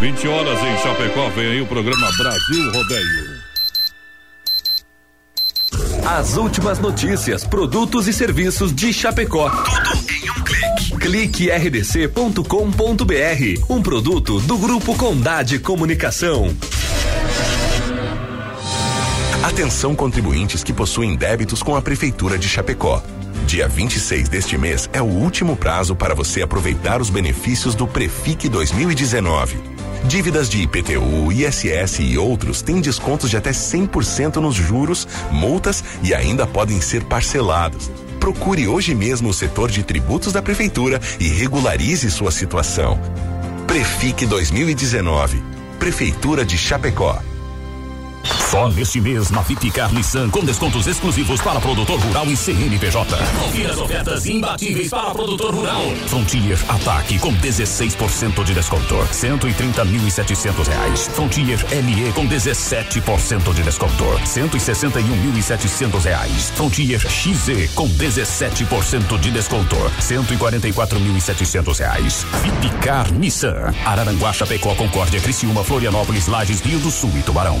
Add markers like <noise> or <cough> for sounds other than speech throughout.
20 horas em Chapecó, vem aí o programa Brasil Rodeio. As últimas notícias, produtos e serviços de Chapecó. Tudo em um clique. Clique rdc.com.br. Um produto do Grupo Condade Comunicação. Atenção contribuintes que possuem débitos com a Prefeitura de Chapecó. Dia 26 deste mês é o último prazo para você aproveitar os benefícios do Prefic 2019. Dívidas de IPTU, ISS e outros têm descontos de até 100% nos juros, multas e ainda podem ser parcelados. Procure hoje mesmo o setor de tributos da Prefeitura e regularize sua situação. Prefic 2019. Prefeitura de Chapecó. Só neste mês na Viticar Nissan com descontos exclusivos para produtor rural e CNPJ. Confira as ofertas imbatíveis para produtor rural. Frontier Ataque com 16% de desconto, 130.700 reais. Frontier LE com 17% de desconto, 161.700 reais. Frontier XZ com 17% de desconto, 144.700 reais. Viticar Nissan, Araranguá, Chapecó, Concórdia, Criciúma, Florianópolis, Lages, Rio do Sul e Tubarão.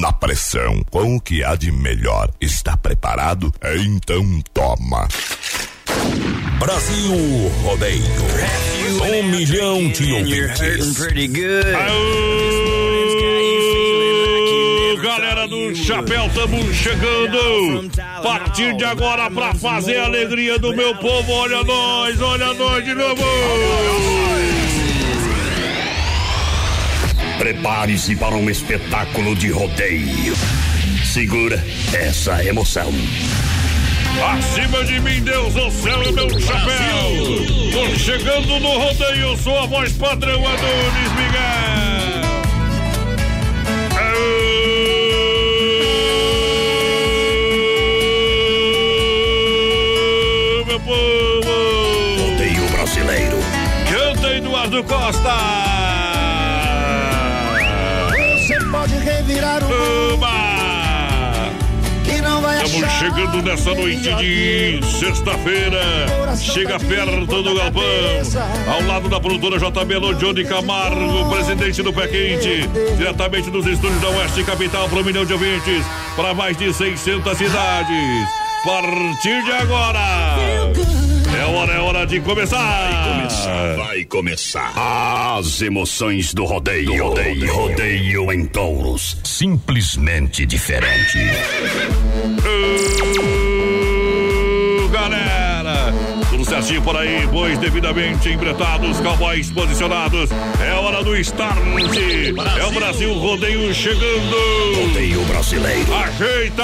na pressão, com o que há de melhor. Está preparado? Então toma. Brasil Rodeio. Um milhão de ouvintes. Aô, galera do Chapéu, estamos chegando. A partir de agora, pra fazer a alegria do meu povo, olha nós, olha nós de novo. Prepare-se para um espetáculo de rodeio. Segura essa emoção. Acima de mim, Deus, o céu é meu chapéu. Tô chegando no rodeio, sou a voz padrão Adonis Miguel. Aô, meu povo. Rodeio brasileiro. Canta Eduardo Costa. O Que não vai Estamos chegando nessa noite de sexta-feira. Chega perto do galpão. Ao lado da produtora JB Johnny Camargo, presidente do Pé Quente. Diretamente dos estúdios da Oeste Capital para um milhão de ouvintes. Para mais de 600 cidades. A partir de agora. É hora, é hora de começar. Vai começar, vai começar. As emoções do rodeio. Do rodeio, rodeio em touros. Simplesmente diferente. Uh, galera, tudo certinho por aí, bois devidamente embretados, cowboys posicionados. É hora do start. É o Brasil Rodeio chegando. Rodeio brasileiro. Ajeita!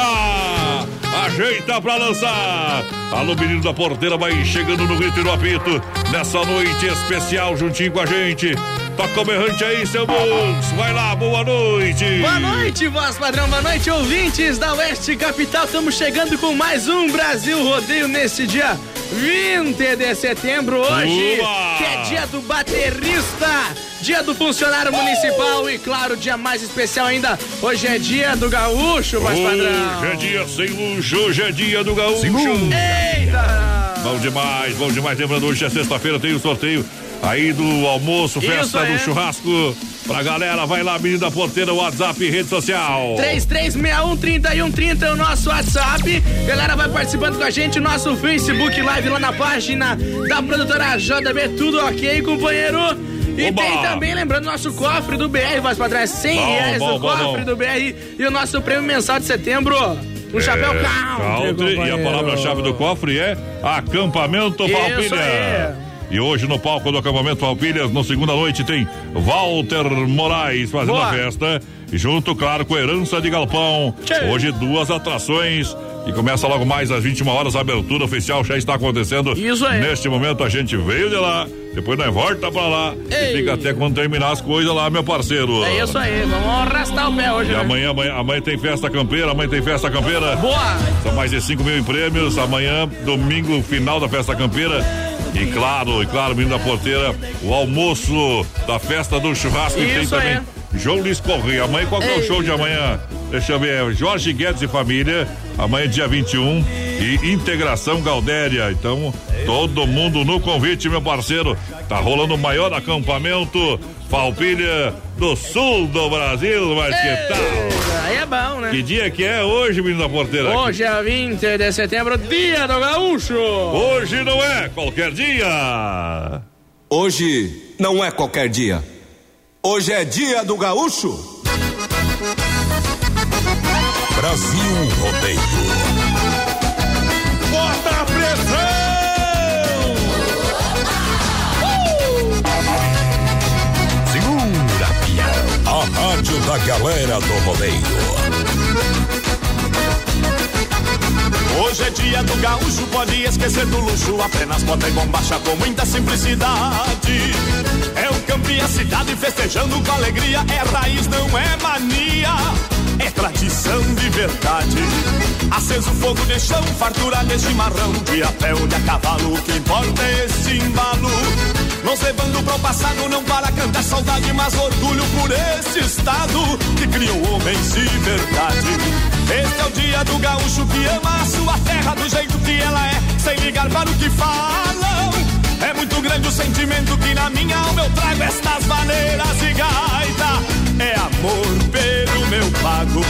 ajeita pra lançar. Alô, menino da porteira, vai chegando no grito e no apito. Nessa noite especial, juntinho com a gente. Toca o berrante aí, seu Bux. Vai lá, boa noite. Boa noite, voz padrão. Boa noite, ouvintes da Oeste Capital. Estamos chegando com mais um Brasil Rodeio nesse dia 20 de setembro. Hoje, que é dia do baterista, dia do funcionário municipal e, claro, dia mais especial ainda. Hoje é dia do gaúcho, voz padrão. Hoje é dia sem luxo, hoje é dia do gaúcho. Eita! Bom demais, bom demais. Lembrando, hoje é sexta-feira, tem o sorteio aí do almoço, festa do churrasco. Pra galera, vai lá, menina porteira, WhatsApp e rede social. 3361-3130 é o nosso WhatsApp. Galera, vai participando com a gente, nosso Facebook Live lá na página da produtora JB, tudo ok, companheiro? E Oba. tem também, lembrando, nosso cofre do BR, vai pra trás, 100 bom, reais bom, do bom, cofre do BR e o nosso prêmio mensal de setembro. Um é, chapéu country. country e a palavra-chave do cofre é acampamento Palpilha. E hoje no palco do acampamento Alpilhas, na segunda noite, tem Walter Moraes fazendo Boa. a festa. Junto, claro, com Herança de Galpão. Tchê. Hoje duas atrações e começa logo mais às 21 horas. A abertura oficial já está acontecendo. Isso aí. Neste momento a gente veio de lá Depois nós volta pra lá Ei. e fica até quando terminar as coisas lá, meu parceiro. É isso aí, vamos arrastar o pé hoje. E né? amanhã, amanhã, amanhã tem festa campeira, amanhã tem festa campeira. Boa! São mais de 5 mil em prêmios. Amanhã, domingo, final da festa campeira. E claro, e claro, menino da porteira, o almoço da festa do churrasco. Isso tem também. É. João Luiz Correia. Amanhã, qual que é o show de amanhã? Deixa eu ver. Jorge Guedes e família. Amanhã, dia 21. E Integração Galdéria. Então, todo mundo no convite, meu parceiro. Tá rolando o maior acampamento Falpilha do sul do Brasil, mas Ei, que tal? Aí é bom, né? Que dia que é hoje, menino da porteira? Hoje é 20 de setembro, dia do gaúcho. Hoje não é qualquer dia. Hoje não é qualquer dia. Hoje é dia do gaúcho. Brasil Rodeio. Da galera do rodeio. Hoje é dia do gaúcho, pode esquecer do luxo. Apenas bota e bombacha com muita simplicidade. É o campo e a cidade festejando com alegria. É raiz, não é mania. É tradição de verdade. Aceso fogo de chão, fartura de chimarrão. De a pé ou de a cavalo, o que importa é esse embalo. Nos levando pro passado, não para cantar saudade, mas orgulho por esse estado que criou homens de verdade. Este é o dia do gaúcho que ama a sua terra do jeito que ela é, sem ligar para o que falam. É muito grande o sentimento que na minha alma eu trago estas maneiras e gaita. É amor pelo meu pago.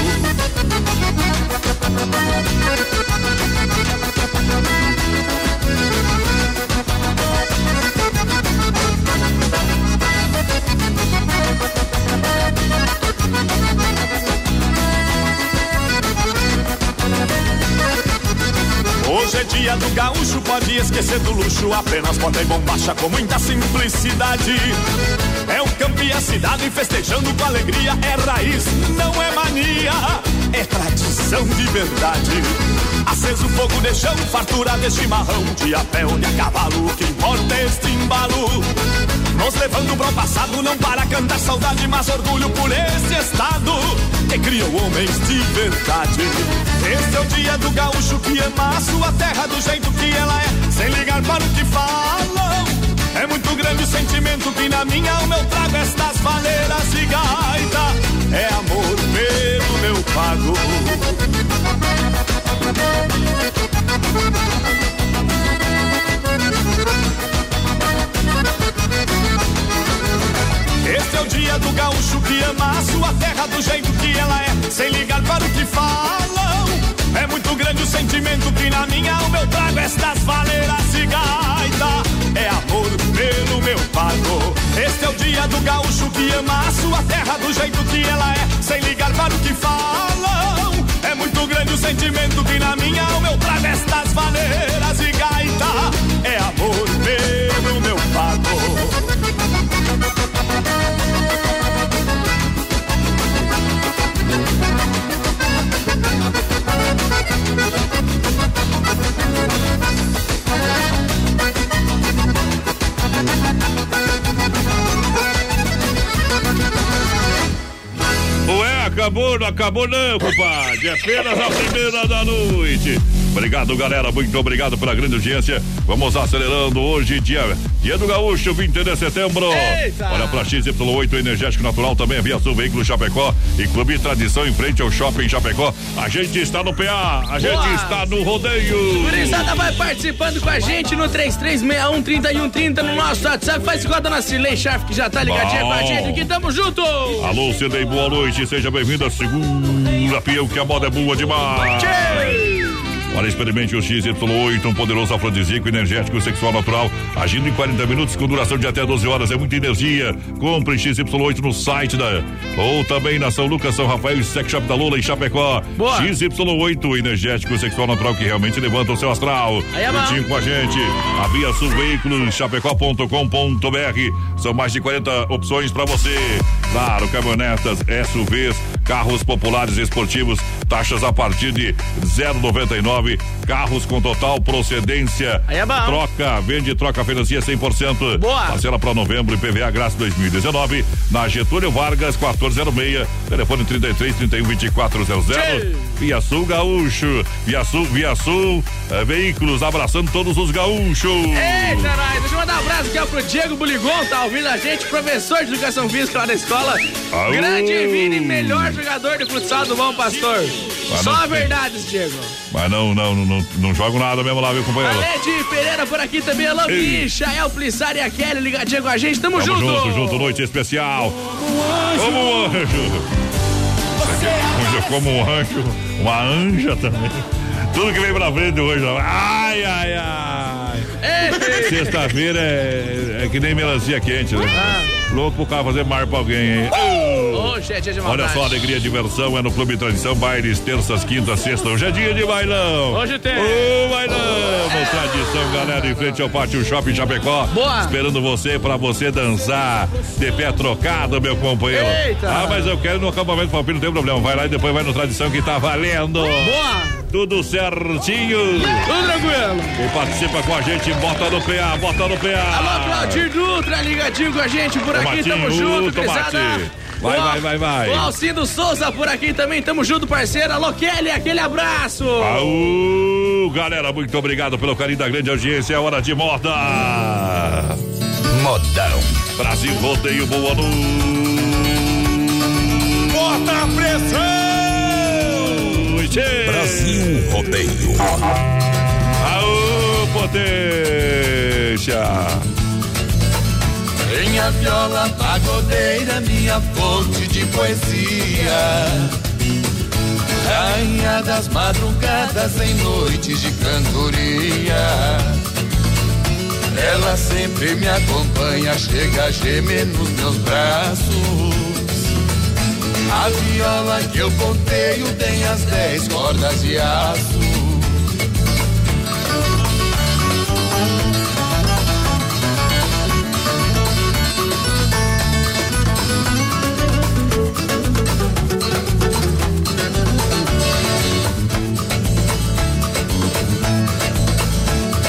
É dia do gaúcho, pode esquecer do luxo. Apenas bota e bombacha com muita simplicidade. É o campo e a cidade festejando com alegria. É raiz, não é mania. É tradição de verdade. Aceso fogo de chão, fartura de chimarrão. De a pé ou de a cavalo, o que importa é este embalo. Nos levando pro passado, não para cantar saudade, mas orgulho por esse estado que criou homens de verdade. Este é o dia do gaúcho que ama a sua terra do jeito que ela é, sem ligar para o que falam. É muito grande o sentimento que na minha alma eu trago estas valeiras e gaita. É amor pelo meu pago. Este é o dia do gaúcho que ama a sua terra do jeito que ela é, sem ligar para o que falam. É muito grande o sentimento que na minha alma eu trago estas valeiras e gaita. É amor pelo meu pago. Este é o dia do gaúcho que ama a sua terra do jeito que ela é, sem ligar para o que falam. É muito grande o sentimento que na minha alma eu trago estas valeiras e gaita. É amor pelo acabou, não acabou não, compadre. É apenas a primeira da noite. Obrigado, galera. Muito obrigado pela grande audiência. Vamos acelerando hoje, dia, dia do Gaúcho, 20 de setembro. Eita. Olha pra XY8 Energético Natural também, Via Sul Veículo Chapecó e Clube Tradição em frente ao Shopping Chapecó. A gente está no PA, a gente Boa. está no rodeio. Gurizada vai participando com a gente no 3361 3130 no nosso WhatsApp. Faz igual a dona Cirlei Schaff que já tá ligadinha Bom. com a gente aqui. Tamo junto. Alô, Cirlei, boa noite. Seja bem-vinda. Segura, Pião, que a moda é boa demais. Tchê. Olha, experimente o XY8, um poderoso afrodisíaco energético sexual natural, agindo em 40 minutos com duração de até 12 horas. É muita energia. Compre XY8 no site da. Ou também na São Lucas, São Rafael e Sex Shop da Lula em Chapecó. Boa. XY8, energético sexual natural que realmente levanta o seu astral. Aí é Juntinho com a gente. A Via Sul Veículos, chapecó.com.br. São mais de 40 opções para você. Claro, caminhonetas, SUVs carros populares esportivos, taxas a partir de 0,99, carros com total procedência. Aí é bom. Troca, vende, troca, financia 100%. Boa. Parcela para novembro e PVA Graça 2019, na Getúlio Vargas 1406, telefone 33 31 2400. Tchê. Via Sul Gaúcho, Via Sul, Via Sul, eh, veículos abraçando todos os gaúchos. Eita, nós. Deixa eu mandar um abraço aqui ó, pro Diego Buligon, tá ouvindo a gente, professor de educação física lá da escola. Aú. Grande Vini, melhor jogador de futsal do Bom Pastor. Mas Só não- a verdade, Diego. Mas não, não, não, não, não jogo nada mesmo lá, viu, companheiro? Alede Pereira por aqui também, alô, bicha, El Plissari e a Kelly ligadinha com a gente, tamo, Tamo junto. junto, junto, noite especial. Como um anjo. Hoje como um anjo, uma anja também. Tudo que vem pra frente hoje. Ai, ai, ai. Ei, Sexta-feira é, é que nem melancia quente, né? Louco pro cara fazer mar pra alguém, hein? Hoje é dia de Olha maldade. só, alegria diversão é no Clube Tradição Bailes, terças, quintas, sexta. Hoje é dia de bailão. Hoje tem. Ô, bailão. Tradição, galera, em frente ao Pátio Shopping Chapecó. Boa. Esperando você pra você dançar de pé trocado, meu companheiro. Eita. Ah, mas eu quero no acampamento palpito, não tem problema. Vai lá e depois vai no Tradição que tá valendo. Boa. Tudo certinho. Tudo tranquilo. Quem participa com a gente, bota no PA, bota no PA. Alô, Claudir Dutra, ligadinho com a gente por aqui, Tomatinho, tamo junto, tomate. gurizada. Vai, vai, vai, vai. O Alcindo Souza por aqui também, tamo junto, parceiro. Alô, Kelly, aquele abraço. Aú, galera, muito obrigado pelo carinho da grande audiência. É hora de moda. Modão. Brasil Rodeio, boa noite. Bota a pressão! Brasil Rodeio. Aô, potência. Minha viola pagodeira, minha fonte de poesia. Rainha das madrugadas em noites de cantoria. Ela sempre me acompanha, chega a gemer nos meus braços. A viola que eu ponteio tem as dez cordas de aço.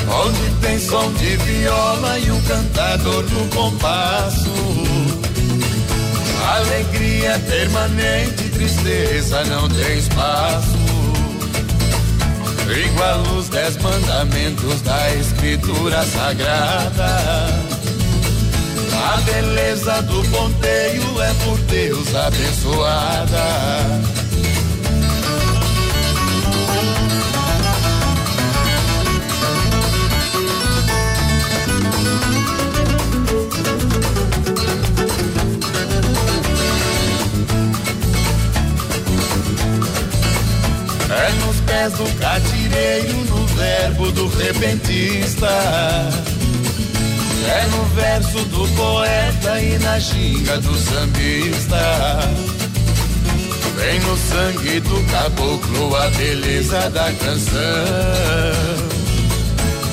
Onde tem som de viola e um cantador no compasso. Alegria permanente, tristeza não tem espaço. Igual os dez mandamentos da escritura sagrada. A beleza do ponteio é por Deus abençoada. É nos pés do catireiro, no verbo do repentista. É no verso do poeta e na ginga do sambista. Vem no sangue do caboclo a beleza da canção.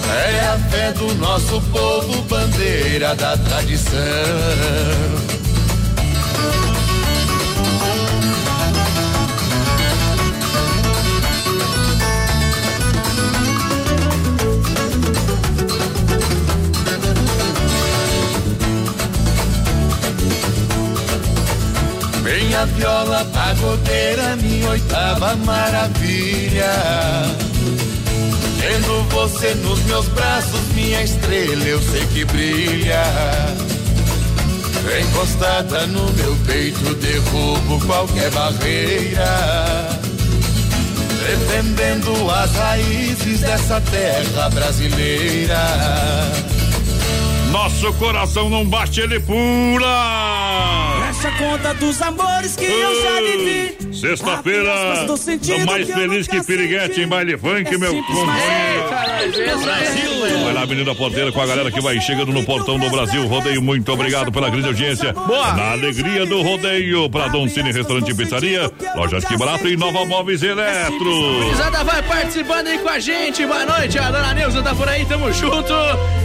É a fé do nosso povo, bandeira da tradição. Minha viola pagodeira, minha oitava maravilha. Tendo você nos meus braços, minha estrela, eu sei que brilha. Encostada no meu peito, derrubo qualquer barreira. Defendendo as raízes dessa terra brasileira. Nosso coração não bate, ele pula. Fecha a conta dos amores que eu já vivi. Sexta-feira, tô mais feliz que piriguete senti. em baile funk, É meu companheiro. Eita, Brasil. Vai lá, menina porteira, com a galera que vai chegando no portão do Brasil. Rodeio, muito obrigado pela grande audiência. Boa. Na alegria do rodeio, pra Dom Cine Restaurante e Pizzaria, Lojas Que Barato e Nova Móveis Eletro. Gurizada vai participando aí com a gente. Boa noite, a dona Neuza tá por aí, tamo junto.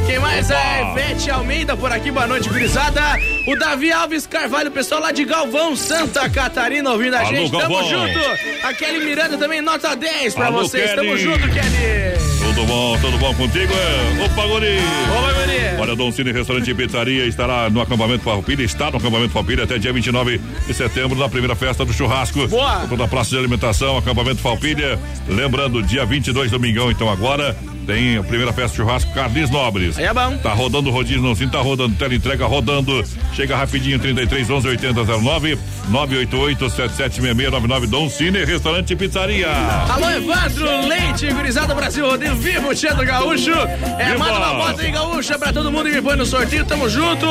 Quem mais Opa. é? Ivete Almeida por aqui, boa noite, gurizada. O Davi Alves Carvalho, pessoal lá de Galvão, Santa Catarina, ouvindo a Alô, gente. Galvão. Tamo junto. A Kelly Miranda também, nota 10 pra Alô, vocês. Kelly. Tamo junto, Kelly. Tudo bom, tudo bom contigo? É? Opa, Guri! Opa, Guri! Olha, Dom Cine Restaurante e Pizzaria estará no acampamento Farroupilha, está no acampamento Farroupilha até dia 29 de setembro, na primeira festa do churrasco. Boa! Toda a praça de alimentação, acampamento Farroupilha. Lembrando, dia 22, domingão, então agora, tem a primeira festa de churrasco Carnes Nobres. Aí é bom. Tá rodando o rodízio, não sim, tá rodando, tela entrega rodando. Chega rapidinho, 33 11 80 09 988 776699 Dom Cine, restaurante e pizzaria. Alô, Evandro Leite, gurizada Brasil Rodeio Vivo, Tia do Gaúcho. É, manda uma foto aí, Gaúcha, pra todo mundo que foi no sorteio, tamo junto.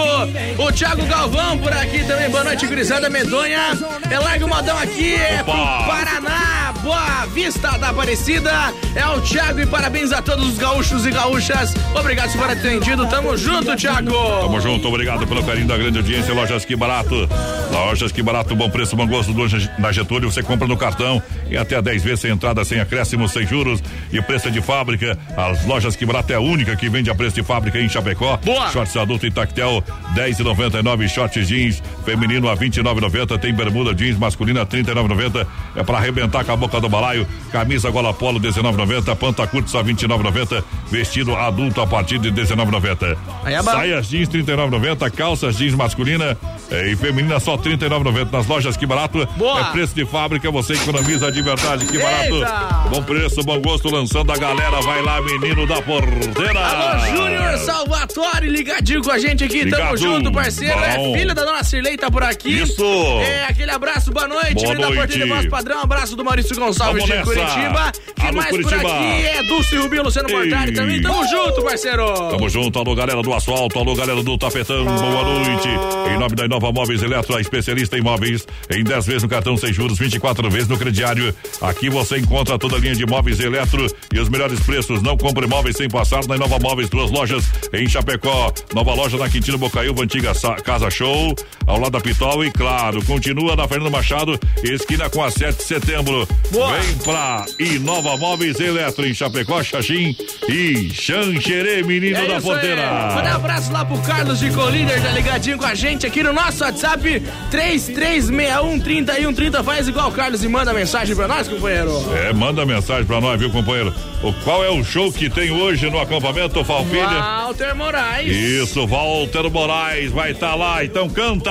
O Thiago Galvão por aqui também, boa noite, gurizada medonha. É larga o modão aqui, é pro Paraná, Boa Vista da Aparecida. É o Thiago e parabéns a todos os gaúchos e gaúchas. Obrigado por ter atendido. Tamo junto, Thiago. Tamo junto, obrigado pelo carinho da grande audiência. Lojas Que Barato. Lojas Que Barato, bom preço, bom gosto. Na Getúlio, você compra no cartão e até 10 vezes sem entrada, sem acréscimo, sem juros e preço de fábrica. As lojas Que Barato é a única que vende a preço de fábrica em Chapecó. Boa. Shorts adulto e tactel, 10,99. Shorts jeans feminino a 29,90. Tem bermuda jeans masculina 39,90. É para arrebentar com a boca do balaio. Camisa gola polo 19,90. Panta curta só 29,90. Vestido adulto a partir de 19,90. É Saias jeans 39,90. Calças jeans masculina e feminina só 39,90. Nas lojas que barato. Boa. É preço de fábrica, você economiza de verdade. Que barato. Eita. Bom preço, bom gosto, lançando a galera. Vai lá, menino da porteira. Alô, Júnior Salvatore, ligadinho com a gente aqui. Ligado. Tamo junto, parceiro. É bom. É filha da dona Cirlei, tá por aqui. Isso. É, aquele abraço, boa noite. Boa noite. da porteira de voz padrão. Abraço do Maurício Gonçalves de Curitiba. Quem mais Curitiba. por aqui é Dulce Rubinho, Luciano Mortari também. Tamo junto, parceiro. Tamo junto. Alô, galera do asfalto. Alô, galera do tapetão. Boa noite. Em nome da Inova Móveis Eletro, a especialista em móveis. Em 10 vezes no cartão sem juros, 24 vezes no crediário. Aqui você encontra toda a linha de móveis eletro e os melhores preços. Não compre móveis sem passar na Inova Móveis. Duas lojas em Chapecó. Nova loja na Quintino Bocaiúva, antiga Casa Show. Ao lado da Pitol e, claro, continua na Fernando Machado, esquina com a 7 de setembro. Boa. Vem pra Inova Móveis Eletro em Chapecó, Xaxim e Xanxerê, menino é da porteira. Manda um abraço lá pro Carlos de Colíder, tá ligadinho com a gente aqui no nosso WhatsApp 3361 3130. Faz igual o Carlos e manda mensagem pra nós, companheiro. É, manda mensagem pra nós, viu, companheiro? O, qual é o show que tem hoje no acampamento Falpilha? Walter Moraes. Isso, Walter Moraes vai estar tá lá, então canta.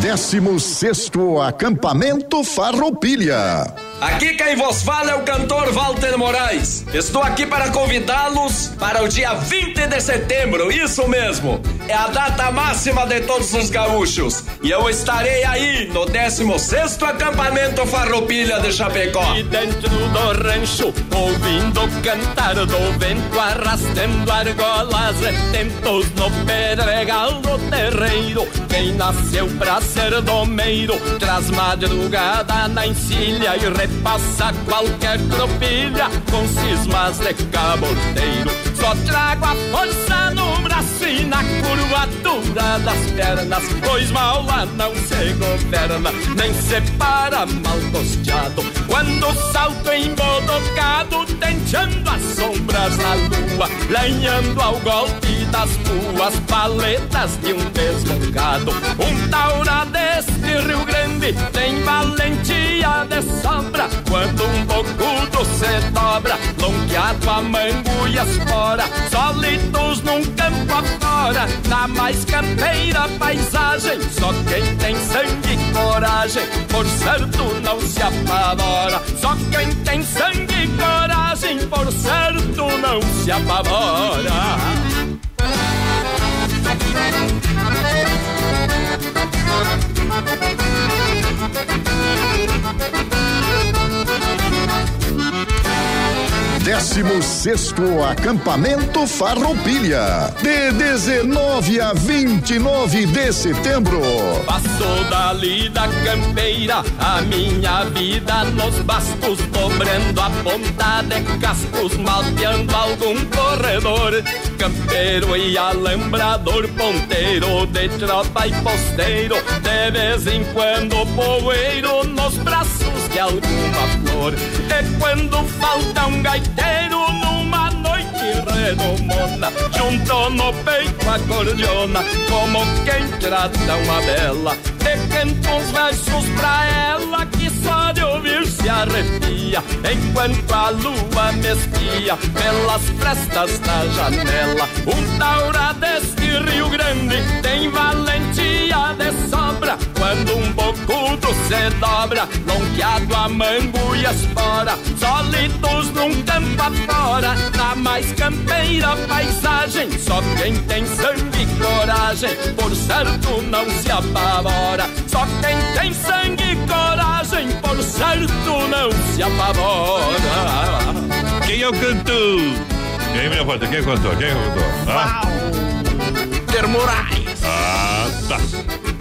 Décimo sexto acampamento Farroupilha. Aqui quem vos fala é o cantor Walter Moraes. Estou aqui para convidá-los para o dia 20 de setembro, isso mesmo. É a data máxima de todos os gaúchos. E eu estarei aí no 16 acampamento Farroupilha de Chapecó. E dentro do rancho, ouvindo cantar do vento, arrastando argolas tempos no pedregal do terreiro. Quem nasceu pra ser domeiro, traz madrugada na encilha e repassa qualquer tropilha com cismas de cabordeiro. Só trago a força no braço e na curvatura das pernas, pois mal lá não se governa, nem se para mal costeado. Quando salto embodocado, tenteando as sombras na lua, lenhando ao golpe das ruas paletas de um desbocado. Um taura deste Rio Grande tem valentia de quando um bocudo se dobra, longeado a mango e as fora, solitos num campo afora, na mais campeira paisagem, só quem tem sangue e coragem, por certo não se apavora, só quem tem sangue e coragem, por certo não se apavora. Thank you. 16 acampamento Farroupilha, de 19 a 29 de setembro. Passou dali da campeira a minha vida nos bastos, dobrando a ponta de cascos, malteando algum corredor. Campeiro e alambrador, ponteiro de tropa e posteiro, de vez em quando poeiro nos braços de alguma flor. E quando falta um gaiteiro numa noite redomona, junto no peito a cordiona, como quem trata uma bela. E canta versos pra ela que só de ouvir se arrepia, enquanto a lua me espia pelas frestas da janela. Um taura deste Rio Grande tem valentia de sobra, quando um bocudo se dobra, lonqueado a mango e espora, sólidos num campo afora, na mais campeira paisagem, só quem tem sangue e coragem, por certo não se apavora. Só quem tem sangue e coragem, por certo não se apavora. Quem é o cantor? Quem, minha porta? Quem cantou? Quem cantou? Ah? Ter Moraes. Ah, tá.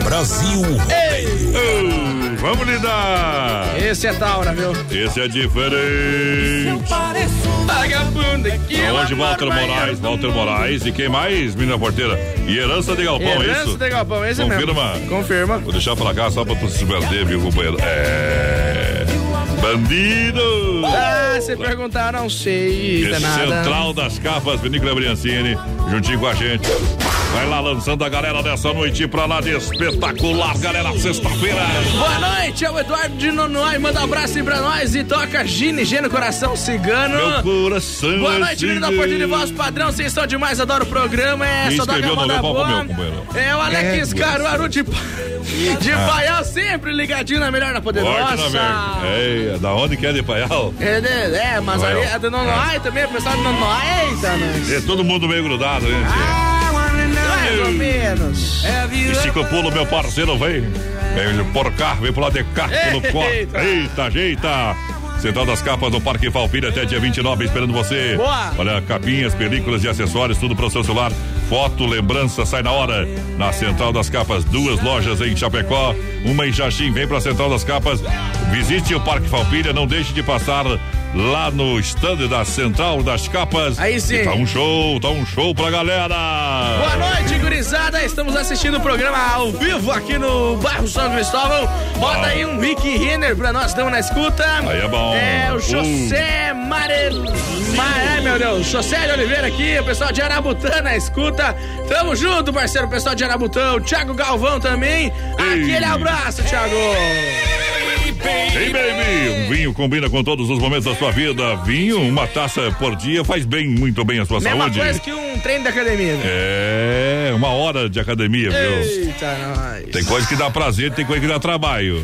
Brasil Rodeio. vamos lidar. Esse é Taura, viu? Esse é diferente. Aqui. Hoje, Walter Moraes, Walter Moraes. E quem mais, menina porteira? E herança de galpão, é Herança isso? de galpão, esse Confirma. mesmo. Confirma. Vou deixar pra cá só pra tu se perder, viu, companheiro? É. Bandido! Ah, você perguntar, não sei. Tá nada. Central das Capas, Vinícola Briancini, juntinho com a gente. Vai lá lançando a galera dessa noite pra lá de espetacular, galera, sexta-feira. Boa noite, é o Eduardo de Nonoai. Manda um abraço aí pra nós e toca Gine G no coração cigano. Meu coração Boa é noite, menino da. Porta de Voz Padrão. Vocês estão demais, adoro o programa. É só da escreveu no Gamada Boa. meu, companheiro? É o Alex É, Caruaru de, de Ah. Paial, sempre ligadinho na melhor da na Poderosa. É, da onde que é de Paial? É, né, é, mas Paial. ali é do Nonoai também, o pessoal do Nonoai. Eita, nós. É todo mundo meio grudado, né? Mais ou menos. E Chico Pulo, meu parceiro, vem. Vem por cá, vem pro lado de cá, pelo corte. Eita. Eita, ajeita. Central das Capas no Parque Falpilha até dia 29, esperando você. Boa. Olha, capinhas, películas e acessórios, tudo para o seu celular. Foto, lembrança, sai na hora. Na Central das Capas, duas lojas em Chapecó, uma em Jaxim. Vem pra Central das Capas, visite o Parque Falpilha, não deixe de passar lá no stand da Central das Capas. Aí sim. E Tá um show, tá um show pra galera. Boa noite, gurizada. Estamos assistindo o programa ao vivo aqui no bairro São Cristóvão. Bota aí um Rick Renner pra nós, estamos na escuta. Aí é bom. É o Uh. José Mare... Ma... Ai, meu Deus. José de Oliveira aqui, o pessoal de Arabutã na escuta. Tamo junto, parceiro, o pessoal de Arabutã. O Thiago Galvão também. Aquele abraço, Thiago. Hey baby, um vinho combina com todos os momentos da sua vida. Vinho, uma taça por dia faz bem, muito bem à sua Mesma saúde. coisa que um treino da academia. É, uma hora de academia, viu? Eita, nós. Tem coisa que dá prazer, tem coisa que dá trabalho.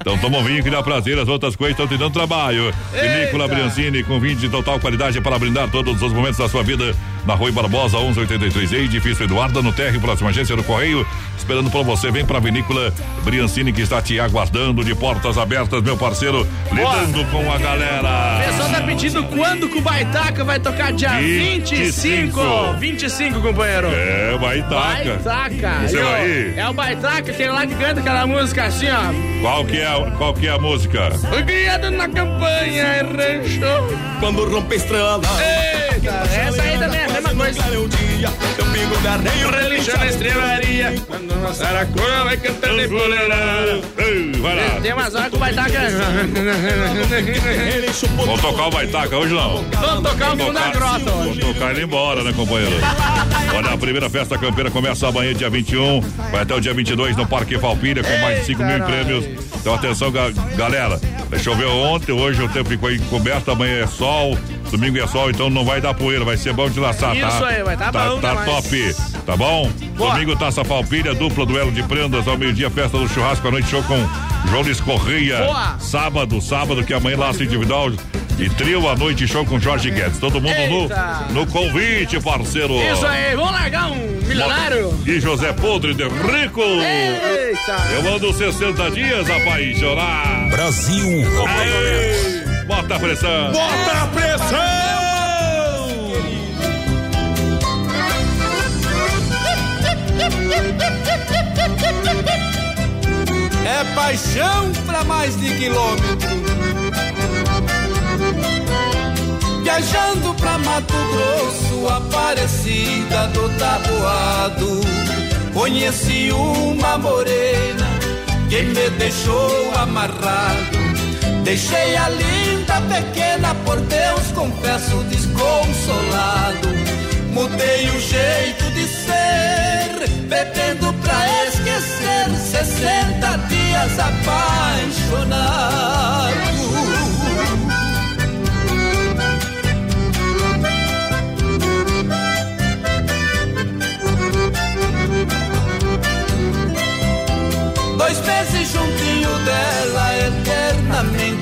Então toma um vinho que dá prazer, as outras coisas estão te dando trabalho. Vinícola Briancini com vinho de total qualidade para brindar todos os momentos da sua vida. Na Rua Barbosa, 1183 edifício Eduardo, no térreo, próxima agência do Correio. Esperando por você, vem pra Vinícola Briancini que está te aguardando de portas abertas, meu parceiro, lidando com a O galera. pessoal tá pedindo quando que o Baitaca vai tocar dia 25. 25. 25, companheiro. É, vai taca. Baitaca. Você Aí? É o Baitaca, aquele lá que canta aquela música assim, ó. Qual que é, qual que é a música? Criado na campanha, é rancho. Quando rompe estrela. Eita, essa aí também é a mesma coisa. É o dia, eu pingo garreio, Relincha na estrelaria. Quando vai cantando empoleirada. Ei, Vai lá. Tem umas horas que o Baitaca. Vamos tocar o Baitaca hoje não? Vamos tocar o fundo da grota Vamos hoje. tocar ele embora, né, companheiro? Olha, a primeira festa campeira começa amanhã, dia 21. Vai até o dia 22 no Parque Falpilha, com mais de 5 mil prêmios. Então, atenção, ga- galera. Choveu ontem, hoje o tempo ficou encoberto, amanhã é sol. Domingo é sol, então não vai dar poeira, vai ser bom de laçar, tá? Isso aí, vai tá tá, bom Tá demais. top, tá bom? Boa. Domingo, Taça Falpilha, dupla duelo de prendas ao meio-dia, festa do churrasco à noite, show com João Luiz Correia. Boa. Sábado, sábado, que amanhã laço individual e trio à noite, show com Jorge Guedes. Todo mundo Eita. no, no convite, parceiro. Isso aí, vamos largar um milionário? E José Podre de Rico. Eita. Eu mando 60 dias apaixonar. Brasil. Aê, Bota a pressão! Bota a pressão! É paixão pra mais de quilômetro. Viajando pra Mato Grosso, Aparecida do Tabuado. Conheci uma morena que me deixou amarrado Deixei a linda pequena, por Deus confesso desconsolado. Mudei o jeito de ser, bebendo pra esquecer. 60 dias apaixonado. Dois meses juntinho dela,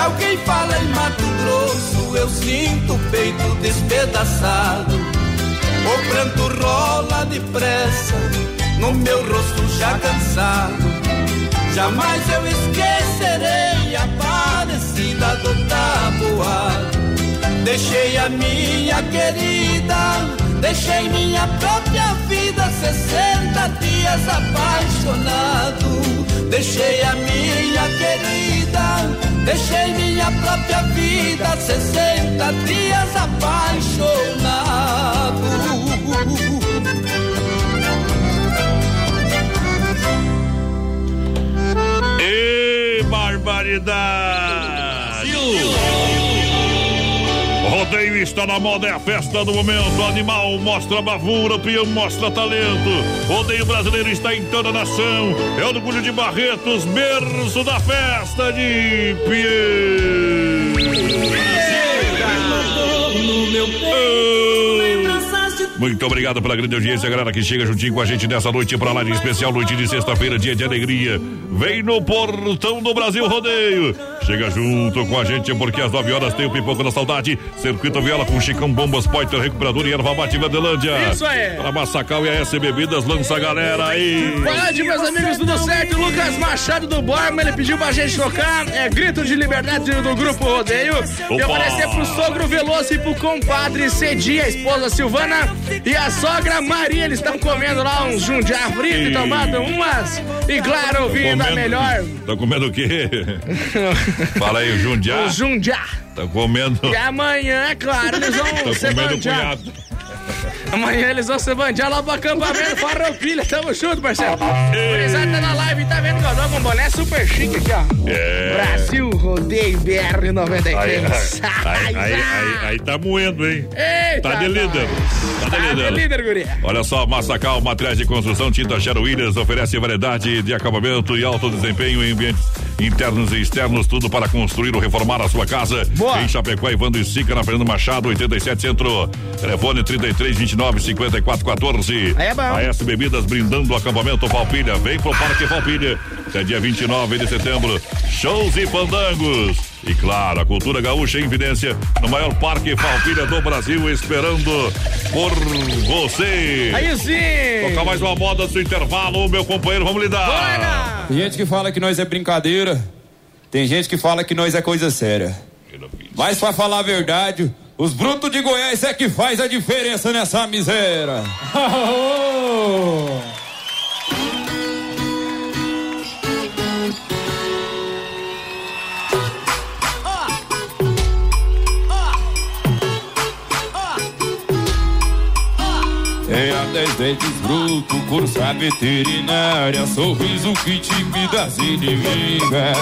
Alguém fala em Mato Grosso, eu sinto o peito despedaçado. O pranto rola depressa, no meu rosto já cansado. Jamais eu esquecerei a parecida do tabuado. Deixei a minha querida, deixei minha própria vida, 60 dias apaixonado. Deixei a minha querida, deixei minha própria vida, 60 dias apaixonado. E barbaridade! Rodeio está na moda, é a festa do momento. O animal mostra bravura, o peão mostra talento. Rodeio brasileiro está em toda a nação. É orgulho de Barretos, berço da festa de Peão. No meu peito, Muito obrigado pela grande audiência, galera que chega juntinho com a gente nessa noite pra lá de especial, noite de sexta-feira, dia de alegria. Vem no portão do Brasil Rodeio. Chega junto com a gente porque às 9 horas tem o Pipoco da Saudade, Circuito Viola com Chicão Bombas, Poiter Recuperador e Erva Mate Verdelândia. Isso aí. Pra Massacal e a S Bebidas, lança a galera aí. Pode, meus amigos, tudo certo? Lucas Machado do Borma, ele pediu pra gente tocar é, Grito de Liberdade do Grupo Rodeio. E Opa! oferecer pro sogro Veloso e pro compadre Cedi, a esposa Silvana e a sogra Maria. Eles estão comendo lá uns jundiá frito e E- tomando umas. E claro, ouvindo a melhor. Tá comendo o quê? <laughs> Fala aí, o Jundiá. O jundiá. Tá comendo. E amanhã, é claro, eles vão Tá ser comendo. Amanhã eles vão se bandear lá pro acampamento Farroupilha. Tamo junto, parceiro. Gurizada tá na live, tá vendo que eu tô com boné super chique aqui, ó. É. Brasil Rodeio BR 93. Aí, aí, aí, aí, aí tá moendo, hein? Eita, tá de líder. Tá de Tá de líder. líder, guri. Olha só, Massacal, materiais de construção, tinta Gero Williams oferece variedade de acabamento e alto desempenho em ambientes internos e externos, tudo para construir ou reformar a sua casa. Boa. Em Chapecó, Evandro e Sica, na Fernando Machado, 87 Centro. Telefone 33 29 54 14. Aí é bom. A S Bebidas brindando o acampamento Valpilha. Vem pro Parque Valpilha. Até dia 29 de setembro. Shows e fandangos. E claro, a cultura gaúcha em evidência no maior parque Valpilha do Brasil, esperando por você. Aí sim. Tocar mais uma moda do intervalo, meu companheiro, vamos lidar. Tem gente que fala que nós é brincadeira. Tem gente que fala que nós é coisa séria. Mas pra falar a verdade, os brutos de Goiás é que faz a diferença nessa miséria. <laughs> <laughs> É a dez dentes bruto, cursa veterinária, sorriso que intimida as inimigas.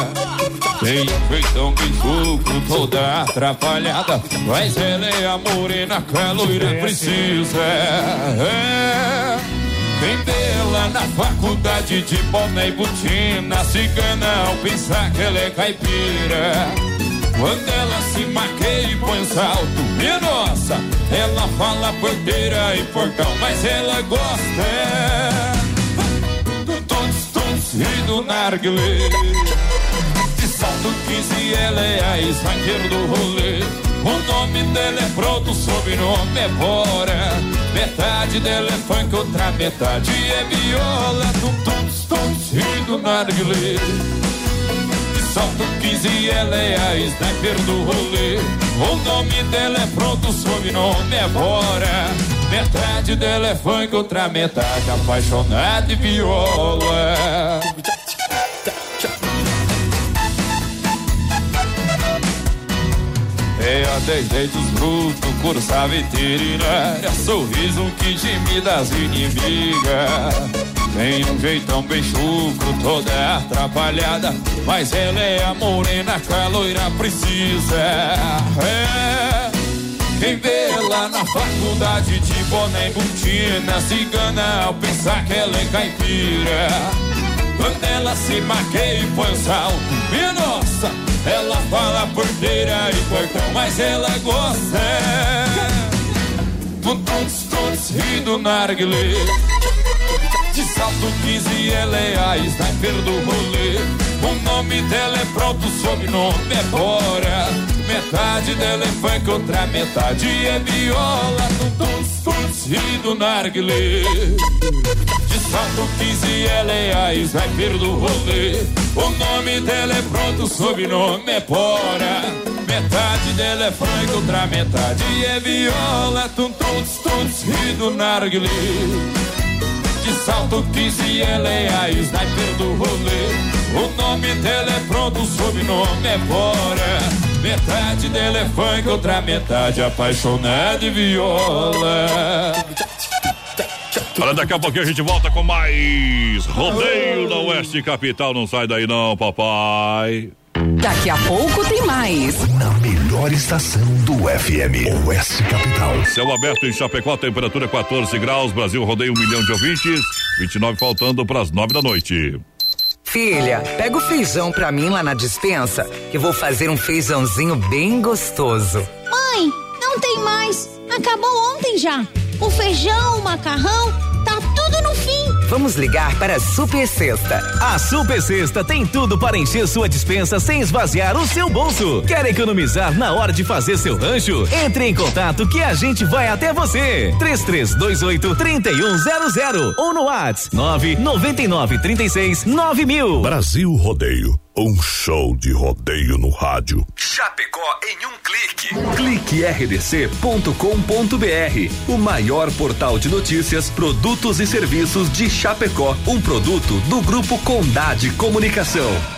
Tem feitão que sofro toda atrapalhada, mas ela é a morena que a loira precisa. É. Dela na faculdade de boné e botina, cigana ao pensar que ela é caipira. Quando ela se maqueia e põe salto, minha nossa, ela fala porteira e portão, mas ela gosta é, do tons, tons e do narguilé. De salto 15 ela é a esmaqueira do rolê. O nome dela é pronto, o sobrenome é Bora. Metade dela é funk, outra metade é viola. Do tons, tons e do narguilé. Salto 15, ela é a sniper do rolê. O nome dela é pronto, o sobrenome é Bora. Metade dela é funk, outra metade apaixonada e viola. É a dez dentes bruto, cursa veterinária, sorriso que timida as inimigas. Tem um jeitão bem chucro, toda atrapalhada. Mas ela é a morena que a loira precisa. É. Quem vê lá na faculdade de boné e botina cigana ao pensar que ela é caipira. Quando ela se maqueia e põe o salto, minha nossa, ela fala porteira e portão, mas ela gosta. Do tuntos, tuntos e do narguilé. De salto 15 ela é a sniper do rolê. O nome dela é pronto, o sobrenome é Bora. Metade dela é funk, outra metade é viola. Do tons, tons e do narguilé. De salto 15 ela é a sniper do rolê. O nome dela é pronto, o sobrenome é Bora. Metade dela é funk, outra metade é viola. Tum, tons e do narguilé de salto 15, ela é a sniper do rolê. O nome dela é pronto, o sobrenome é Bora. Metade dela é funk, outra metade apaixonada de viola. Olha, daqui a pouquinho a gente volta com mais Rodeio da Oeste Capital. Não sai daí não, papai. Daqui a pouco tem mais. Na melhor estação do FM, Oeste Capital. Céu aberto em Chapecó, temperatura 14 graus. Brasil rodeia um milhão de ouvintes. 29 faltando para as 9 da noite. Filha, pega o feijão pra mim lá na dispensa, que vou fazer um feijãozinho bem gostoso. Mãe, não tem mais. Acabou ontem já. O feijão, o macarrão, tá tudo no fim. Vamos ligar para a Super Sexta. A Super Sexta tem tudo para encher sua dispensa sem esvaziar o seu bolso. Quer economizar na hora de fazer seu rancho? Entre em contato que a gente vai até você. 3328 3100 ou no WhatsApp 999 36 9000. Brasil Rodeio. Um show de rodeio no rádio. Chapecó em um clique. Clique rdc.com.br. O maior portal de notícias, produtos e serviços de Chapecó. Um produto do Grupo Condade Comunicação.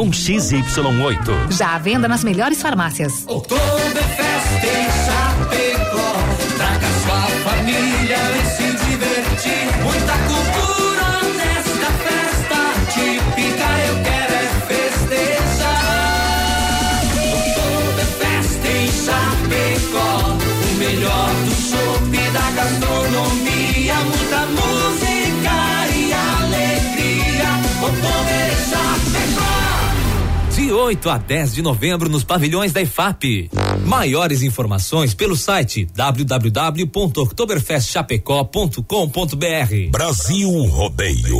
XY8. Já à venda nas melhores farmácias. Oktoberfest em 8 a 10 de novembro nos pavilhões da IFAP. Maiores informações pelo site www.oktoberfestchapecó.com.br. Brasil Rodeio.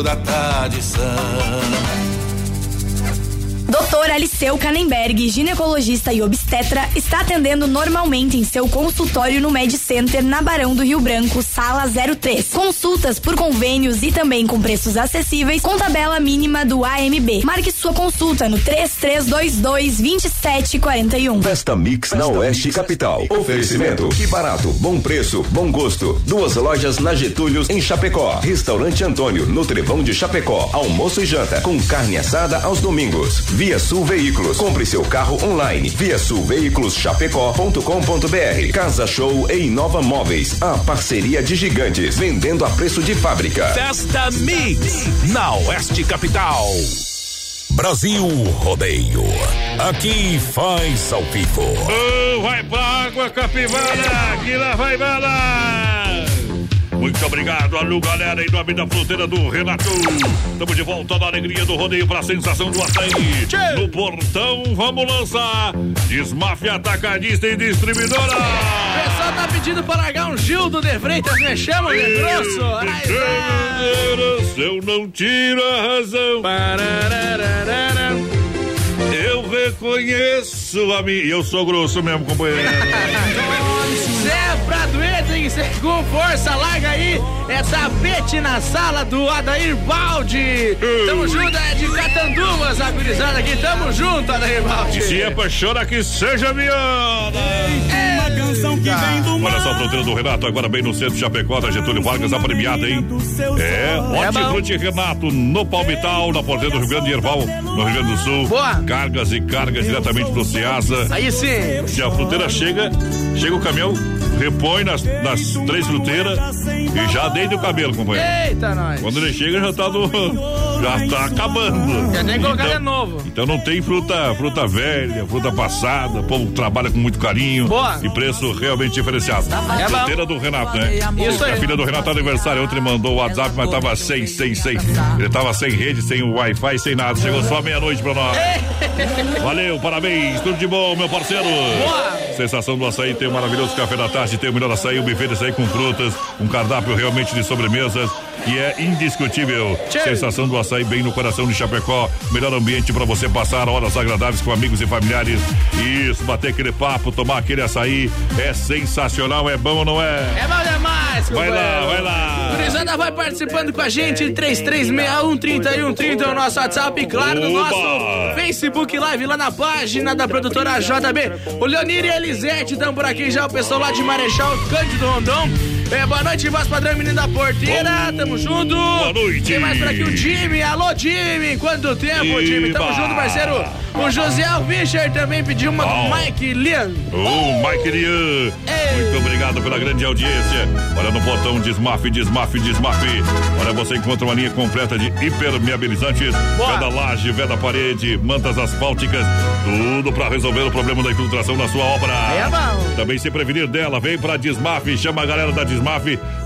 da tradição. Doutor Aliceu Canenberg, ginecologista e obstetra, está atendendo normalmente em seu consultório no Med Center, na Barão do Rio Branco, sala 03. Consultas por convênios e também com preços acessíveis, com tabela mínima do AMB. Marque sua consulta no 3322 2741. Festa Mix na Oeste Capital. Oferecimento. Que barato, bom preço, bom gosto. Duas lojas na Getúlio, em Chapecó. Restaurante Antônio, no Trevão de Chapecó. Almoço e janta, com carne assada aos domingos. Via Sul Veículos. Compre seu carro online. Via Sul Veículos Chapecó.com.br. Casa Show e Inova Móveis. A parceria de gigantes. Vendendo a preço de fábrica. Festa Mix, na Oeste Capital. Brasil Rodeio. Aqui faz ao vivo. Oh, vai pra água, capivara, que lá vai bala. Muito obrigado, alô galera, em nome da fruteira do Renato. Estamos de volta na alegria do rodeio para a sensação do açaí. No portão, vamos lançar Desmafia Atacadista e Distribuidora. O pessoal tá pedindo para largar um Gildo de Freitas, me chama de grosso. Ai, Se eu não tiro a razão. Eu reconheço a mim. Eu sou grosso mesmo, companheiro. <laughs> Ser com força, larga aí. É tapete na sala do Adair Balde. Tamo junto, é de Catanduvas, a gurizada aqui. Tamo junto, Adair Balde. Se é pra chorar, que seja viola. Uma canção que vem do Olha só, fruteira do Renato, agora bem no centro de Chapecó, da Getúlio Vargas, a premiada, hein? É, Hortifruti Renato, no Palmital, na porteira do Rio Grande, Erval, no Rio Grande do Sul. Boa. Cargas e cargas diretamente do Ceasa. Aí sim. Se a fruteira chega, chega o caminhão, repõe nas, nas três fruteiras e já deita o cabelo, companheiro. Eita, nós. Quando ele chega, já tá do. Já tá acabando. Já nem colocar Então- de novo. Então não tem fruta, fruta velha, fruta passada, o povo trabalha com muito carinho Boa. e preço realmente diferenciado. É. Fruteira do Renato, né? Isso aí. A filha do Renato tá aniversário, ontem mandou o WhatsApp, mas tava sem, sem, sem. Ele tava sem rede, sem o Wi-Fi, sem nada. Chegou só meia-noite pra nós. Valeu, parabéns, tudo de bom, meu parceiro. Sensação do açaí, tem um maravilhoso café da tarde, tem o melhor açaí, um buffet de açaí com frutas, um cardápio realmente de sobremesas que é indiscutível. Sensação do açaí bem no coração de Chapecó, melhor ambiente para você passar horas agradáveis com amigos e familiares. Isso, bater aquele papo, tomar aquele açaí é sensacional, é bom ou não é? É bom demais, Vai lá, vai lá. Gurizada vai participando com a gente, 3361-3130 é o nosso WhatsApp e claro, no Oba! nosso Facebook Live lá na página da produtora JB. O Leonir e a Elisete estão por aqui já, o pessoal lá de Marechal Cândido Rondon. É, boa noite, voz padrão, menino da porteira, tamo junto. Boa noite. Tem mais por aqui o Jimmy, alô Jimmy, quanto tempo, Jimmy? Tamo Iba. junto, parceiro. O José Alvischer também pediu uma Bom. do Mike Lian. Ô, Mike Lian, muito obrigado pela grande audiência. Olha no botão Desmaf, Desmaf, Desmaf. Olha, você encontra uma linha completa de hipermeabilizantes, veda laje, veda parede, mantas asfálticas, tudo para resolver o problema da infiltração na sua obra. É bom. Também se prevenir dela, vem pra Desmaf, chama a galera da Desmaf,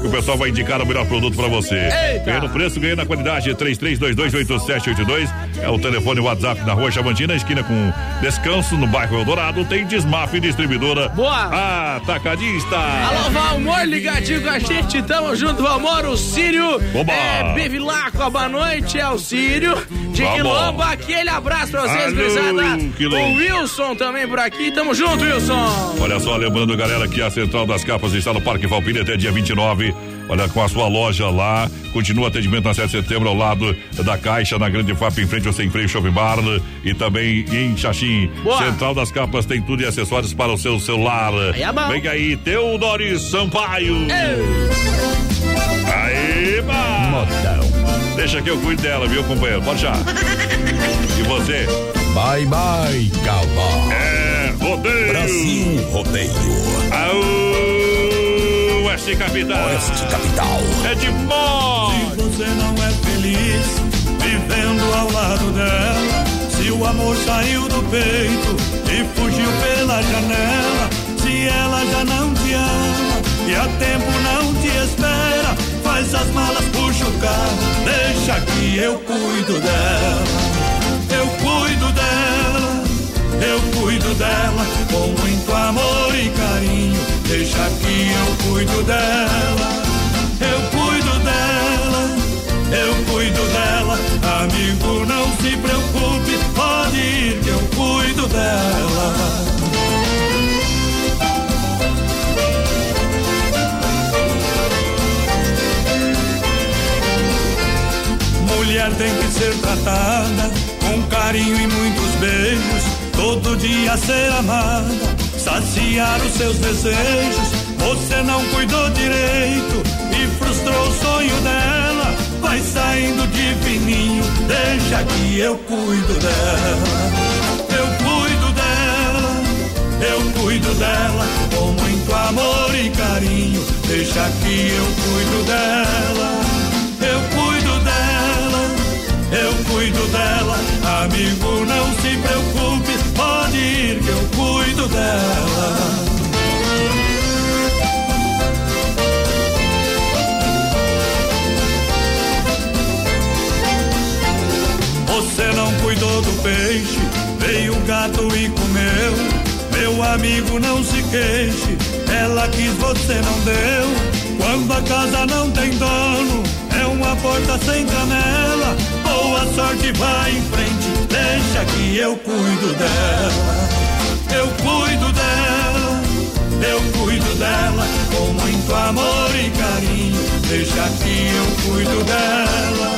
que o pessoal vai indicar o melhor produto pra você. Eita. Ganha no preço, ganha na qualidade, 33228782. É o telefone WhatsApp na rua Chavantina, esquina com Descanso, no bairro Eldorado, tem Desmaf Distribuidora. Boa. Atacadista. Alô, Valmor, ligadinho com a gente, tamo junto, Valmor, o Sírio. Oba. É, Bevilacqua, boa noite, é o Sírio. De Vamos. Quilombo, aquele abraço pra vocês, gurizada. O Wilson também por aqui, tamo junto, Wilson. Olha só, lembrando, galera, que a Central das Capas está no Parque Valpina até dia 29. Olha, com a sua loja lá. Continua atendimento na 7 de setembro, ao lado da Caixa, na Grande FAP, em frente ao Sem Freio Shopping Bar. E também em Xaxim. Boa. Central das Capas tem tudo e acessórios para o seu celular. Aí é bom. Vem aí, Teodoro Sampaio. Aí, Modão. Deixa que eu cuido dela, viu, companheiro? Pode já. E você? Bye, bye, cavalo. É, rodeio. Brasil Rodeio. Aô, Oeste Capital. Oeste Capital. É de mó. Se você não é feliz vivendo ao lado dela, se o amor saiu do peito e fugiu pela janela, se ela já não te ama e a tempo não te espera, faz as malas, puxa o carro, deixa que eu cuido dela. Eu cuido dela, eu cuido dela com muito amor e carinho. Deixa que eu cuido dela, eu cuido dela, eu cuido dela. Amigo, não se preocupe, pode ir que eu cuido dela. Mulher tem que ser tratada com carinho e muitos beijos todo dia ser amada, saciar os seus desejos. Você não cuidou direito e frustrou o sonho dela. Vai saindo de fininho, deixa que eu cuido dela. Eu cuido dela, eu cuido dela com muito amor e carinho. Deixa que eu cuido dela. Eu cuido dela, eu cuido dela. Amigo, não se preocupe, pode ir que eu cuido dela. Você não cuidou do peixe, veio o gato e comeu. Meu amigo, não se queixe, ela quis, você não deu. Quando a casa não tem dono, é uma porta sem janela. Boa sorte, vai em frente, deixa que eu cuido dela. Eu cuido dela, eu cuido dela, com muito amor e carinho. Deixa que eu cuido dela,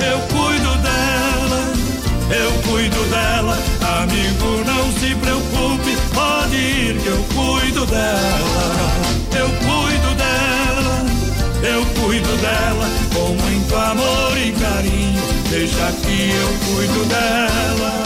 eu cuido dela, eu cuido dela. Amigo, não se preocupe, pode ir que eu cuido dela. Eu cuido dela, eu cuido dela, com muito amor e carinho. Deixa que eu cuido dela,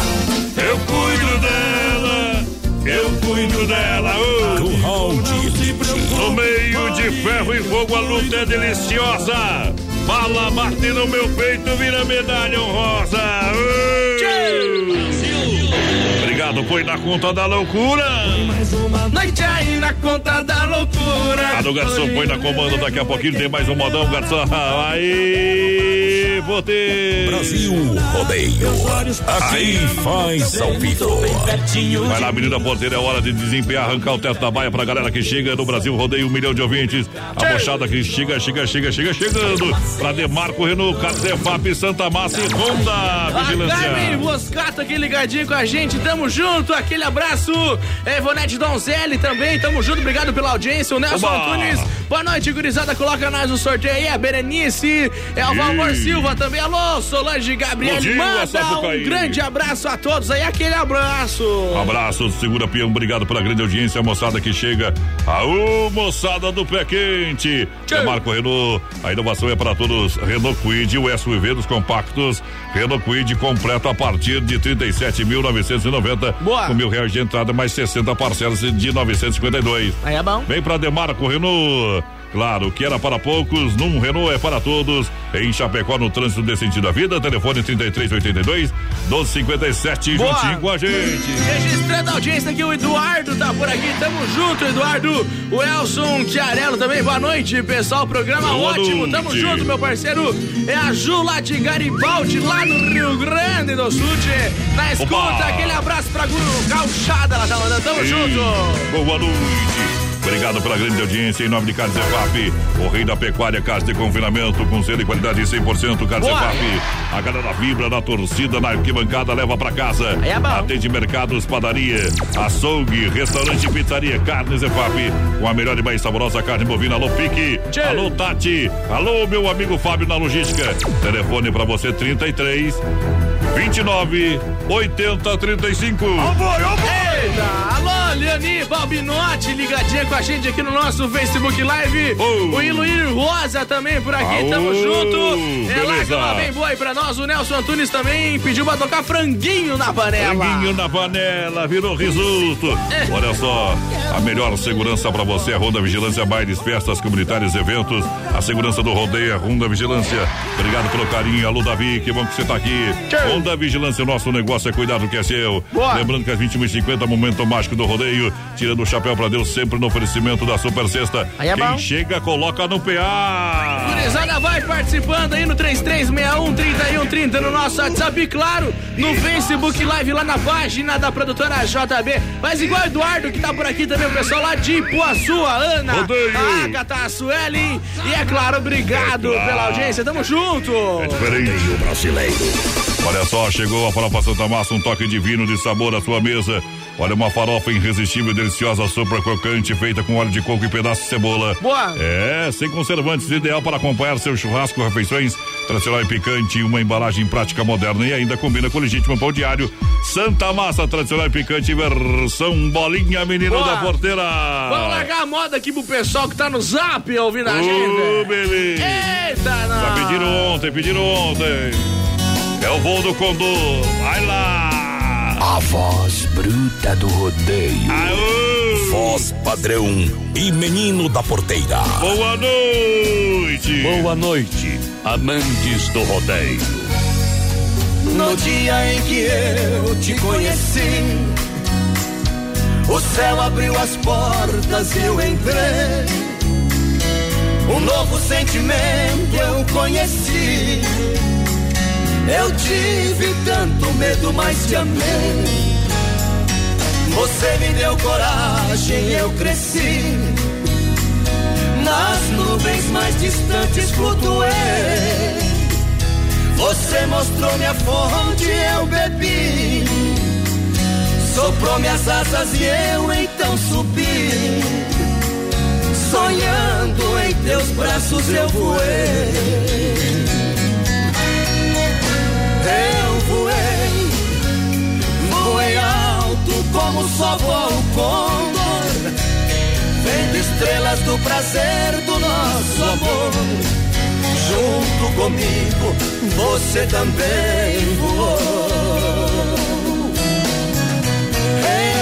eu cuido dela, eu cuido dela. Oh, Curral de No meio de ferro e fogo, a luta é deliciosa. Bala bate no meu peito, vira medalha honrosa. Oh. Obrigado, foi na conta da loucura. Noite aí na conta da loucura. Ah, do garçom, põe na comanda, daqui a pouquinho tem mais um modão, garçom. <laughs> Aí, botei. Brasil Rodeio. Aqui faz ao vivo. Vai lá, menina porteira, é hora de desempenhar, arrancar o teto da baia pra galera que chega no Brasil Rodeio, um milhão de ouvintes. A mochada que chega, chega, chega, chega, chegando. Pra Demarco, Renault, Catefap, Santa Massa e Honda. A Carmen Vigilância. Moscato aqui ligadinho com a gente, tamo junto, aquele abraço. É, Ivonete Donzelli também, tamo junto, obrigado pela audiência. O Nelson Oba! Antunes, boa noite, gurizada, coloca nós no sorteio aí. A Berenice, é o Valmor Silva também, alô, Solange Gabriel, dia, manda um grande abraço a todos aí, aquele abraço. Abraço, segura peão, obrigado pela grande audiência, a moçada que chega. Aô, moçada do pé quente. É Marco Renault, a inovação é para todos. Renault Quid, o SUV dos compactos. Renault Quid completo a partir de 37.990. Boa. Com mil reais de entrada, mais 60 parcelas de 952. Aí é bom. Vem pra Demarco Renault. Claro, que era para poucos, num Renault é para todos. Em Chapecó, no trânsito desse sentido da vida, telefone 3382 1257, Boa. juntinho com a gente. Registrando a audiência aqui, o Eduardo tá por aqui. Tamo junto, Eduardo. O Elson Chiarello também. Boa noite, pessoal. Programa Boa ótimo. Tamo noite. junto, meu parceiro. É a Ju lá de Garibaldi, lá no Rio Grande do Sul. Na escuta, Opa. aquele abraço pra Guru Gauchada. Ela tá mandando. Tamo Sim. junto. Boa noite. Obrigado pela grande audiência em nome de Carnes EFAP, o rei da pecuária, casa de confinamento com selo e qualidade 100% Carnes Boa. EFAP. A galera vibra na torcida, na arquibancada, leva pra casa. É. Atende mercados, padaria, açougue, restaurante e pizzaria Carnes EFAP, com a melhor e mais saborosa carne bovina. Alô, Pique. Alô, Tati. Alô, meu amigo Fábio na logística. Telefone pra você 33 29 80 35. Eita! Alô, Leoni Balbinotti, ligadinha com a gente aqui no nosso Facebook Live. O Iluir Rosa também por aqui, Aô, tamo junto. É lá que bem boa aí pra nós. O Nelson Antunes também pediu pra tocar franguinho na panela. Franguinho na panela, virou risoto. É. Olha só, a melhor segurança pra você é a Ronda Vigilância, bailes, festas comunitárias, eventos. A segurança do rodeio é Ronda Vigilância. Obrigado pelo carinho. Alô, Davi, que bom que você tá aqui. Ronda Vigilância, nosso negócio é cuidar do que é seu. Lembrando que às 21h50, momento mágico do rodeio. Tirando o chapéu pra Deus, sempre no oferecimento da Super Sexta. Aí é Quem bom. chega, coloca no PA. Gurizada vai participando aí no 3361-3130 no nosso WhatsApp e claro, no Facebook Live lá na página da produtora JB. Mas igual o Eduardo que tá por aqui também, o pessoal lá de Ipuaçu, a Ana, Rodeio. a Agatha, a Suelen e é claro, obrigado É claro. pela audiência, tamo junto. É diferente. brasileiro. Olha só, chegou a farofa Santa Massa, um toque divino de sabor à sua mesa. Olha, uma farofa irresistível e deliciosa, sopa crocante, feita com óleo de coco e pedaço de cebola. Boa! É, sem conservantes, ideal para acompanhar seu churrasco, refeições tradicional e picante, uma embalagem prática moderna e ainda combina com o legítimo pão diário. Santa Massa, tradicional e picante, versão bolinha menino Boa! da porteira. Vamos largar a moda aqui pro pessoal que tá no zap ouvindo a gente. beleza. Eita, não. Já pediram ontem, pediram ontem. É o voo do Condor. Vai lá. A voz bruta do rodeio. Voz padrão e menino da porteira. Boa noite. Boa noite, amantes do rodeio. No dia em que eu te conheci, o céu abriu as portas e eu entrei. Um novo sentimento eu conheci. Eu tive tanto medo, mas te amei. Você me deu coragem, eu cresci. Nas nuvens mais distantes flutuei. Você mostrou minha fonte, eu bebi. Soprou minhas asas e eu então subi. Sonhando em teus braços eu voei. Eu voei, voei alto como só voa o condor. Vendo estrelas do prazer do nosso amor. Junto comigo, você também voou.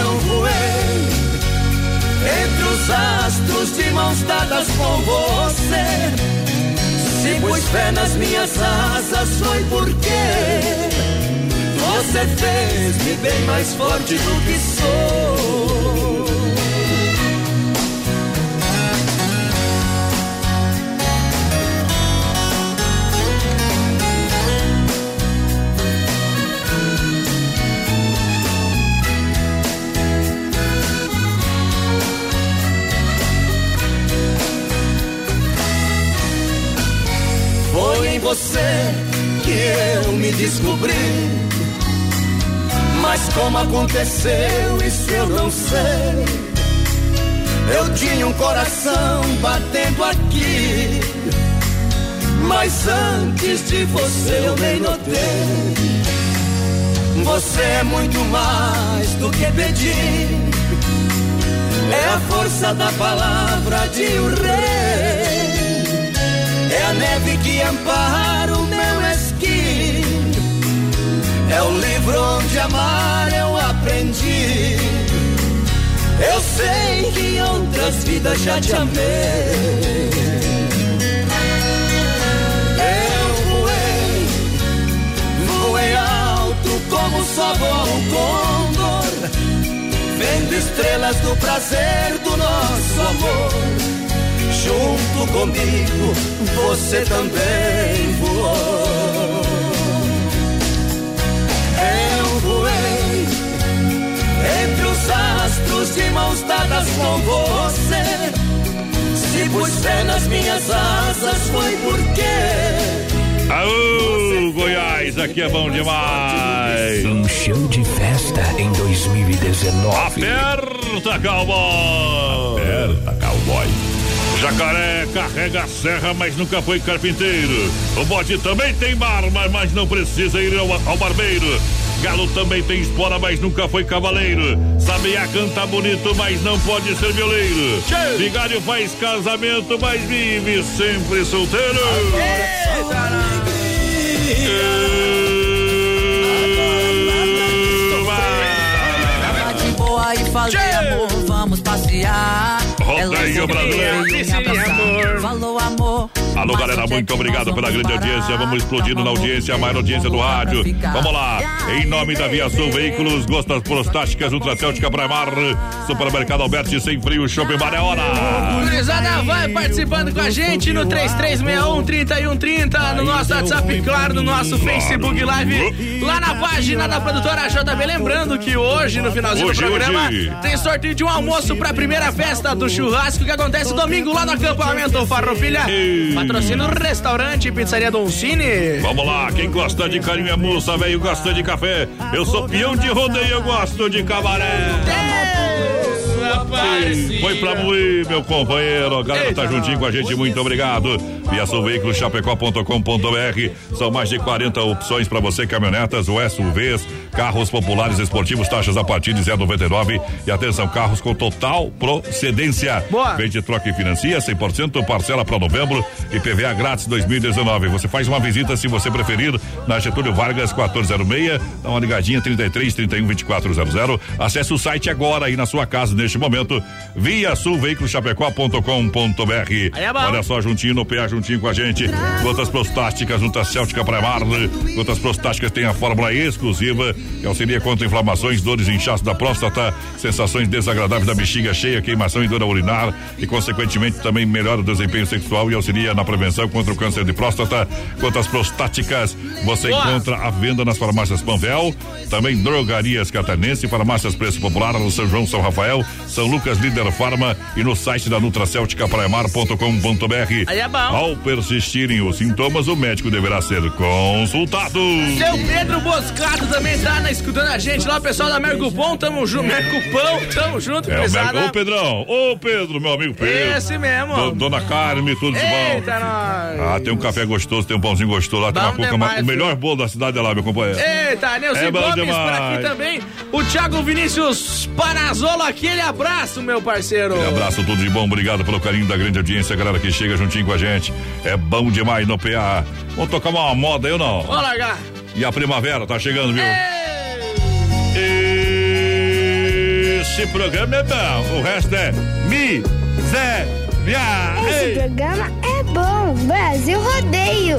Eu voei entre os astros de mãos dadas com você. Se pus fé nas minhas asas, foi porque você fez-me bem mais forte do que sou. Foi em você que eu me descobri. Mas como aconteceu, isso eu não sei. Eu tinha um coração batendo aqui. Mas antes de você eu nem notei. Você é muito mais do que pedir. É a força da palavra de um rei. É a neve que ampara o meu esqui. É o livro onde amar eu aprendi. Eu sei que em outras vidas já te amei. Eu voei, voei alto como só voa o condor. Vendo estrelas do prazer do nosso amor. Junto comigo, você também voou. Eu voei entre os astros de mãos dadas com você. Se pus fé nas minhas asas, foi porque Aô, Goiás, aqui é bom demais. Um show de festa em 2019. Aperta, cowboy. Aperta, cowboy. Jacaré carrega a serra, mas nunca foi carpinteiro. O bode também tem barba, mas não precisa ir ao, ao barbeiro. Galo também tem espora, mas nunca foi cavaleiro. Sabiá canta bonito, mas não pode ser violeiro. Vigário faz casamento, mas vive sempre solteiro. Tava de boa e falei, amor, vamos passear. Sorriu, me abraçou, Falou amor. Alô, galera, muito obrigado pela grande audiência. Vamos explodindo na audiência, a maior audiência do rádio. Vamos lá. Em nome da Via Sul Veículos, Gostas Prostáticas, Ultracéltica Primar, Supermercado Alberti, Sem Frio, Shopping Bar é hora. Gurizada, vai participando com a gente no 3361-3130, no nosso WhatsApp, claro, no nosso Facebook Live, lá na página da produtora JB. Lembrando que hoje, no finalzinho Hoje, do programa, hoje. tem sorteio de um almoço pra primeira festa do churrasco que acontece domingo lá no acampamento Farroupilha. Pra patrocínio do restaurante Pizzaria Don Cine. Vamos lá, quem gosta de carinho é moça, velho, gosta de café. Eu sou peão de rodeio, eu gosto de cabaré. Foi pra Mui, meu companheiro. A galera tá juntinho com a gente, muito obrigado. Veículos Chapecó.com.br. São mais de 40 opções para você: caminhonetas, SUVs, carros populares esportivos, taxas a partir de 0,99. E atenção, carros com total procedência. Boa. Vende, troca e financia, 100% parcela para novembro e PVA grátis 2019. Você faz uma visita, se você preferir, na Getúlio Vargas 1406. Dá uma ligadinha 33 31 2400. Acesse o site agora aí na sua casa neste momento. Via Sul Veículos Chapecó.com.br. é. Olha só, juntinho no PA, juntinho com a gente. Gotas prostáticas, junta Céltica para Mar. Gotas prostáticas tem a fórmula exclusiva que auxilia contra inflamações, dores e inchaço da próstata, sensações desagradáveis da bexiga cheia, queimação e dor urinar e, consequentemente, também melhora o desempenho sexual e auxilia na prevenção contra o câncer de próstata. Gotas prostáticas você Boa. encontra à venda nas farmácias Panvel, também drogarias catarinense, farmácias Preço Popular, São João, São Rafael, São Lucas, Líder Farma e no site da Nutracéltica Praiamar.com.br. Aí é bom. Ao persistirem os sintomas, o médico deverá ser consultado. Seu Pedro Boscato também tá na, escutando a gente lá, o pessoal da Mercupom, tamo junto, Mercupão, tamo junto, É pesada. Ô, Pedrão, ô, Pedro, meu amigo Pedro. Esse mesmo. Do- Dona Carme, tudo de bom. Eita, nós. Ah, tem um café gostoso, tem um pãozinho gostoso lá, tem Bom uma cuca, demais, o melhor bolo da cidade é lá, meu companheiro. Eita, Nilson É Gomes por aqui também. O Thiago Vinícius Panazolo, aquele abraço, meu parceiro. Um abraço, tudo de bom, obrigado pelo carinho da grande audiência, a galera que chega juntinho com a gente. É bom demais no PA. Vamos tocar uma moda aí ou não? Vamos largar. E a primavera tá chegando, viu? Esse programa é bom, o resto é miséria. Esse Ei. programa é bom. Brasil Rodeio.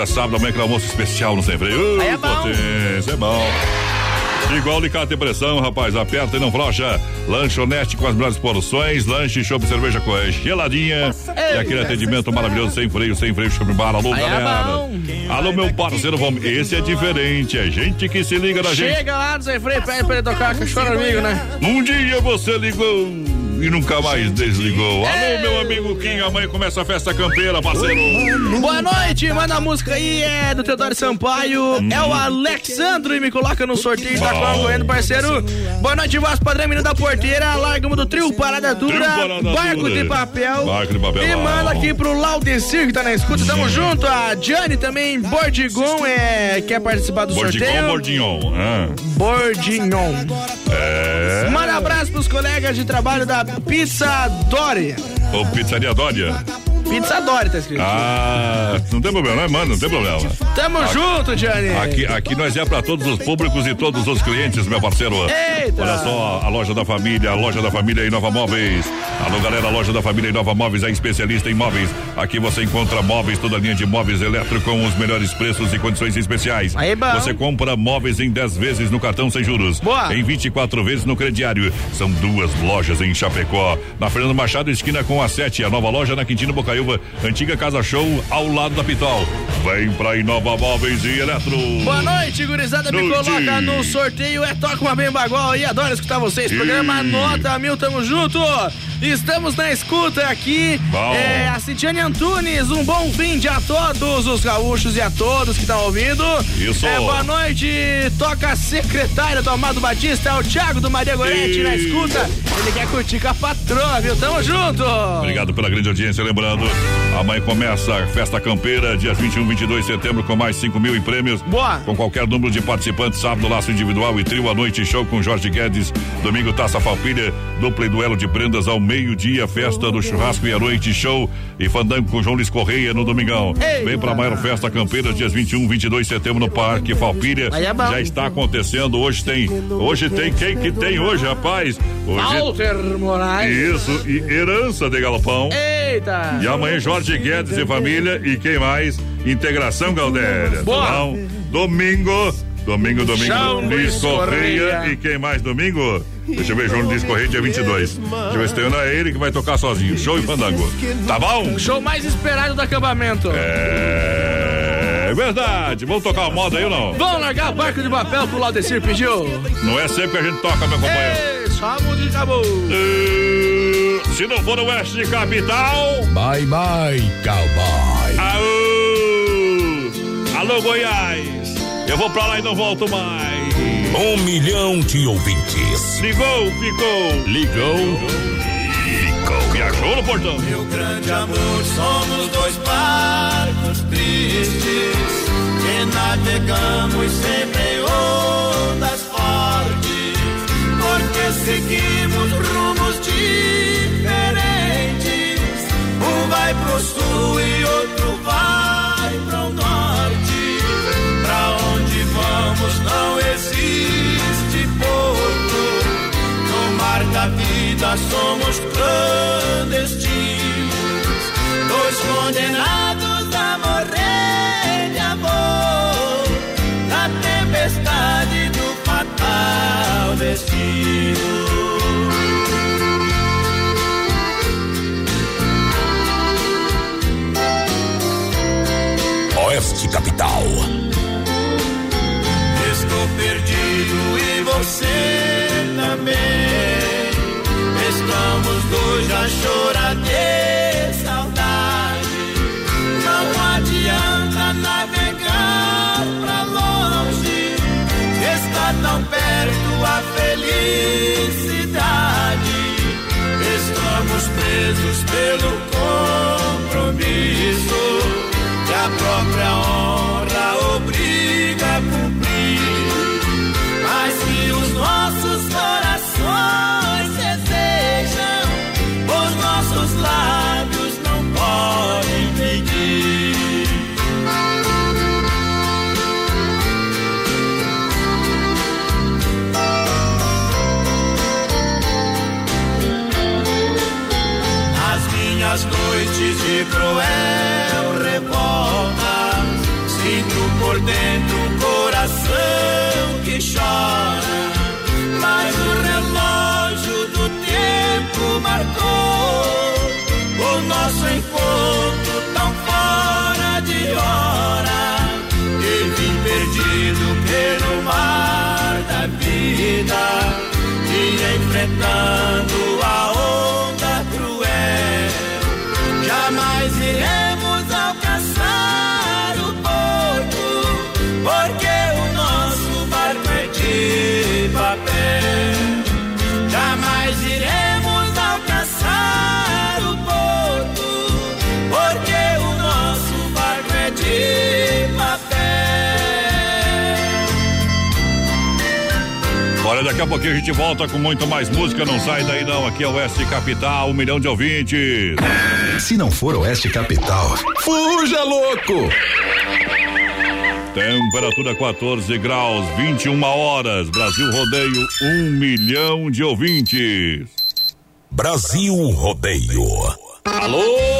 Segunda a sábado, amanhã aquele almoço especial no Sem Freio. Uh, é bom. potência, é bom. Igual Licate Pressão, rapaz, aperta e não frouxa. Lanchonete com as melhores porções, lanche, chopp, cerveja com geladinha. e aquele atendimento maravilhoso, sem freio, sem freio, chopp bar. Alô, Aí é galera. bom. Alô, meu parceiro, vamos. Esse é diferente, é gente que se liga na gente. Chega lá do Sem Freio, pede pra ele tocar cachorro amigo, né? Um dia você ligou e nunca mais desligou. Alô, meu amigo Kim, amanhã começa a festa campeira, parceiro. Boa noite, manda a música aí, é do Teodoro Sampaio, é o Alexandro e me coloca no sorteio da Bom. concorrendo, parceiro. Boa noite, voz padrão, menino da porteira, largamos do trio Parada Dura, Trio Parada barco Dura. de papel. Barco de papel, E manda aqui pro Laudecir que tá na escuta, tamo junto. A Diane também, Bordigon, é, quer participar do Bordigão, sorteio. Bordignon. Ah. Bordignon. É. Manda abraço pros colegas de trabalho da Pizza Dória. Ô, Pizzaria Dória. Pizza Dória tá escrito. Ah, não tem problema, né, mano? Não tem problema. Tamo Aqui- junto, Diane. Aqui, aqui nós é para todos os públicos e todos os clientes, meu parceiro. Eita! Olha só, a loja da família, a loja da família Inova Móveis. Alô, galera, a loja da família Inova Móveis é especialista em móveis. Aqui você encontra móveis, toda linha de móveis elétricos com os melhores preços e condições especiais. Aí, bom. Você compra móveis em 10 vezes no cartão sem juros. Boa. Em 24 vezes no crediário. São duas lojas em Chapecó. Na Fernando Machado, esquina com a 7. A nova loja na Quintino Antiga Casa Show, ao lado da Pitol. Vem pra Inova Móveis e Eletro. Boa noite, gurizada. Me Noite. coloca no sorteio. É Toca uma Bem Bagual aí. Adoro escutar vocês. Programa Nota Mil, tamo junto. Estamos na escuta aqui. Bom. É, a Cintiane Antunes. Um bom fim de a todos os gaúchos e a todos que estão ouvindo. Isso. É, boa noite. Toca a secretária do Amado Batista. É o Thiago do Maria Gorete na escuta. Ele quer curtir com a patroa, viu? Tamo junto. Obrigado pela grande audiência. Lembrando, amanhã começa a festa campeira, dias 21 e 22 de setembro, com mais 5 mil em prêmios. Boa. Com qualquer número de participantes, sábado, laço individual e trio à noite, show com Jorge Guedes. Domingo, taça Falpilha, dupla e duelo de prendas ao meio-dia, festa do churrasco e à noite, show e fandango com João Luiz Correia no domingão. Eita. Vem pra maior festa campeira, dias 21 e 22 de setembro, no Parque Falpilha. É. Já está acontecendo. Hoje tem. Hoje tem quem que tem hoje, rapaz? Hoje. Walter Moraes. Isso, e herança de galopão. Eita. E amanhã Jorge Guedes e família e quem mais? Integração Galdéria. Boa. Domingo, domingo, domingo, Luiz Correia. Correia. E quem mais domingo? Deixa eu ver, João Luiz Correia, dia 22. Deixa eu ver se tem é ele que vai tocar sozinho. Show e fandango. Tá bom? Show mais esperado do acampamento. É verdade. Vamos tocar uma moda aí ou não? Vamos largar barco de papel pro Laudecir pediu. Não é sempre que a gente toca, meu companheiro. Ei, só a música acabou. Uh, Se não for o Oeste Capital. Bye bye, cowboy. Aô! Alô, Goiás! Eu vou pra lá e não volto mais. Um milhão de ouvintes. Ligou, ficou. Ligou. Ficou. Viajou no portão. Meu grande amor, somos dois barcos tristes que navegamos sempre em ondas fortes, porque seguimos rumos diferentes. Um vai pro sul e outro vai vamos não existe porto. No mar da vida somos clandestinos, dois condenados você também. Estamos dois a chorar de saudade. Não adianta navegar pra longe. Está tão perto a felicidade. Estamos presos pelo compromisso que a própria cruel revolta. Sinto por dentro um coração que chora, mas o relógio do tempo marcou o nosso encontro tão fora de hora. E vim perdido pelo mar da vida, e enfrentando. Daqui a pouquinho a gente volta com muito mais música. Não sai daí não. Aqui é o Oeste Capital, um milhão de ouvintes. Se não for Oeste Capital, fuja louco! Temperatura 14 graus, 21 horas. Brasil Rodeio, um milhão de ouvintes. Brasil Rodeio. Alô!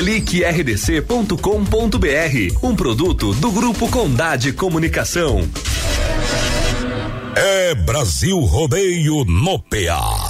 Clique. Um produto do Grupo Condade Comunicação. É Brasil Rodeio no PA.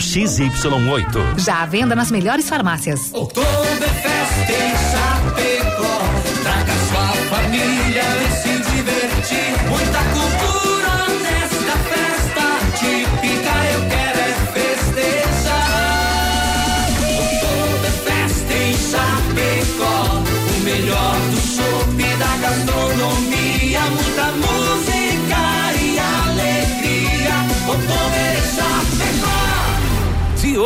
XY8. Já à venda nas melhores farmácias. Oktoberfest em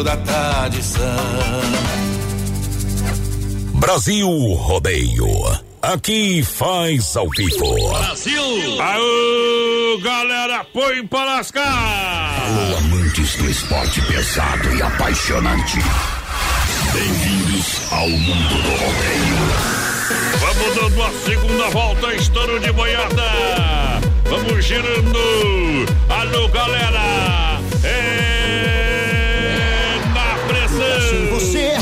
da tradição. Brasil Rodeio. Aqui faz ao vivo. Brasil! Aô, galera, põe pra lascar! Alô, amantes do esporte pesado e apaixonante. Bem-vindos ao mundo do rodeio. Vamos dando a segunda volta, estouro de boiada. Vamos girando. Alô, galera. É Você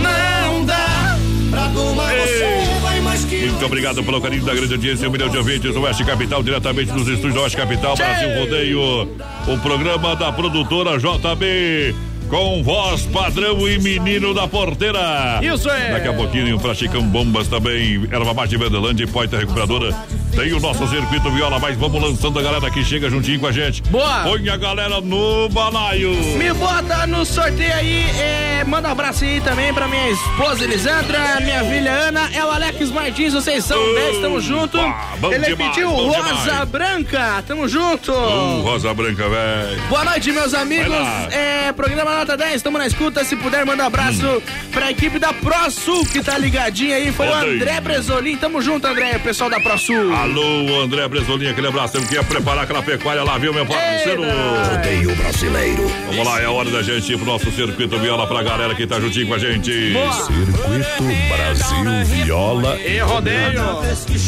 não dá pra tomar você vai mais que Muito obrigado pelo carinho da grande audiência, um milhão de ouvintes do Oeste Capital, diretamente dos estúdios do Oeste Capital, Brasil Rodeio, o programa da produtora JB. Com voz padrão e menino da porteira. Isso é. Daqui a pouquinho, pra Chicão Bombas também, erva mate Verdelândia e Poita Recuperadora. Tem o nosso circuito viola, mas vamos lançando a galera que chega juntinho com a gente. Boa. Põe a galera no balaio. Me bota no sorteio aí, é, manda um abraço aí também pra minha esposa Elisandra, minha filha Ana, é o Alex Martins, vocês são 10, tamo junto. bom Ele demais, pediu bom Rosa demais. Branca, tamo junto. Uh, Rosa Branca, velho. Boa noite, meus amigos. É, programa Nota 10, estamos na escuta. Se puder, manda um abraço Hum. pra equipe da ProSul que tá ligadinha aí. Foi o Rodeio. André Bresolim. Tamo junto, André, o pessoal da ProSul. Alô, André Bresolinha, aquele abraço. Temos que ia preparar aquela pecuária lá, viu, meu parceiro? Rodeio brasileiro. Vamos lá, é hora da gente ir pro nosso circuito viola pra galera que tá juntinho com a gente. Circuito Brasil Viola E rodeio.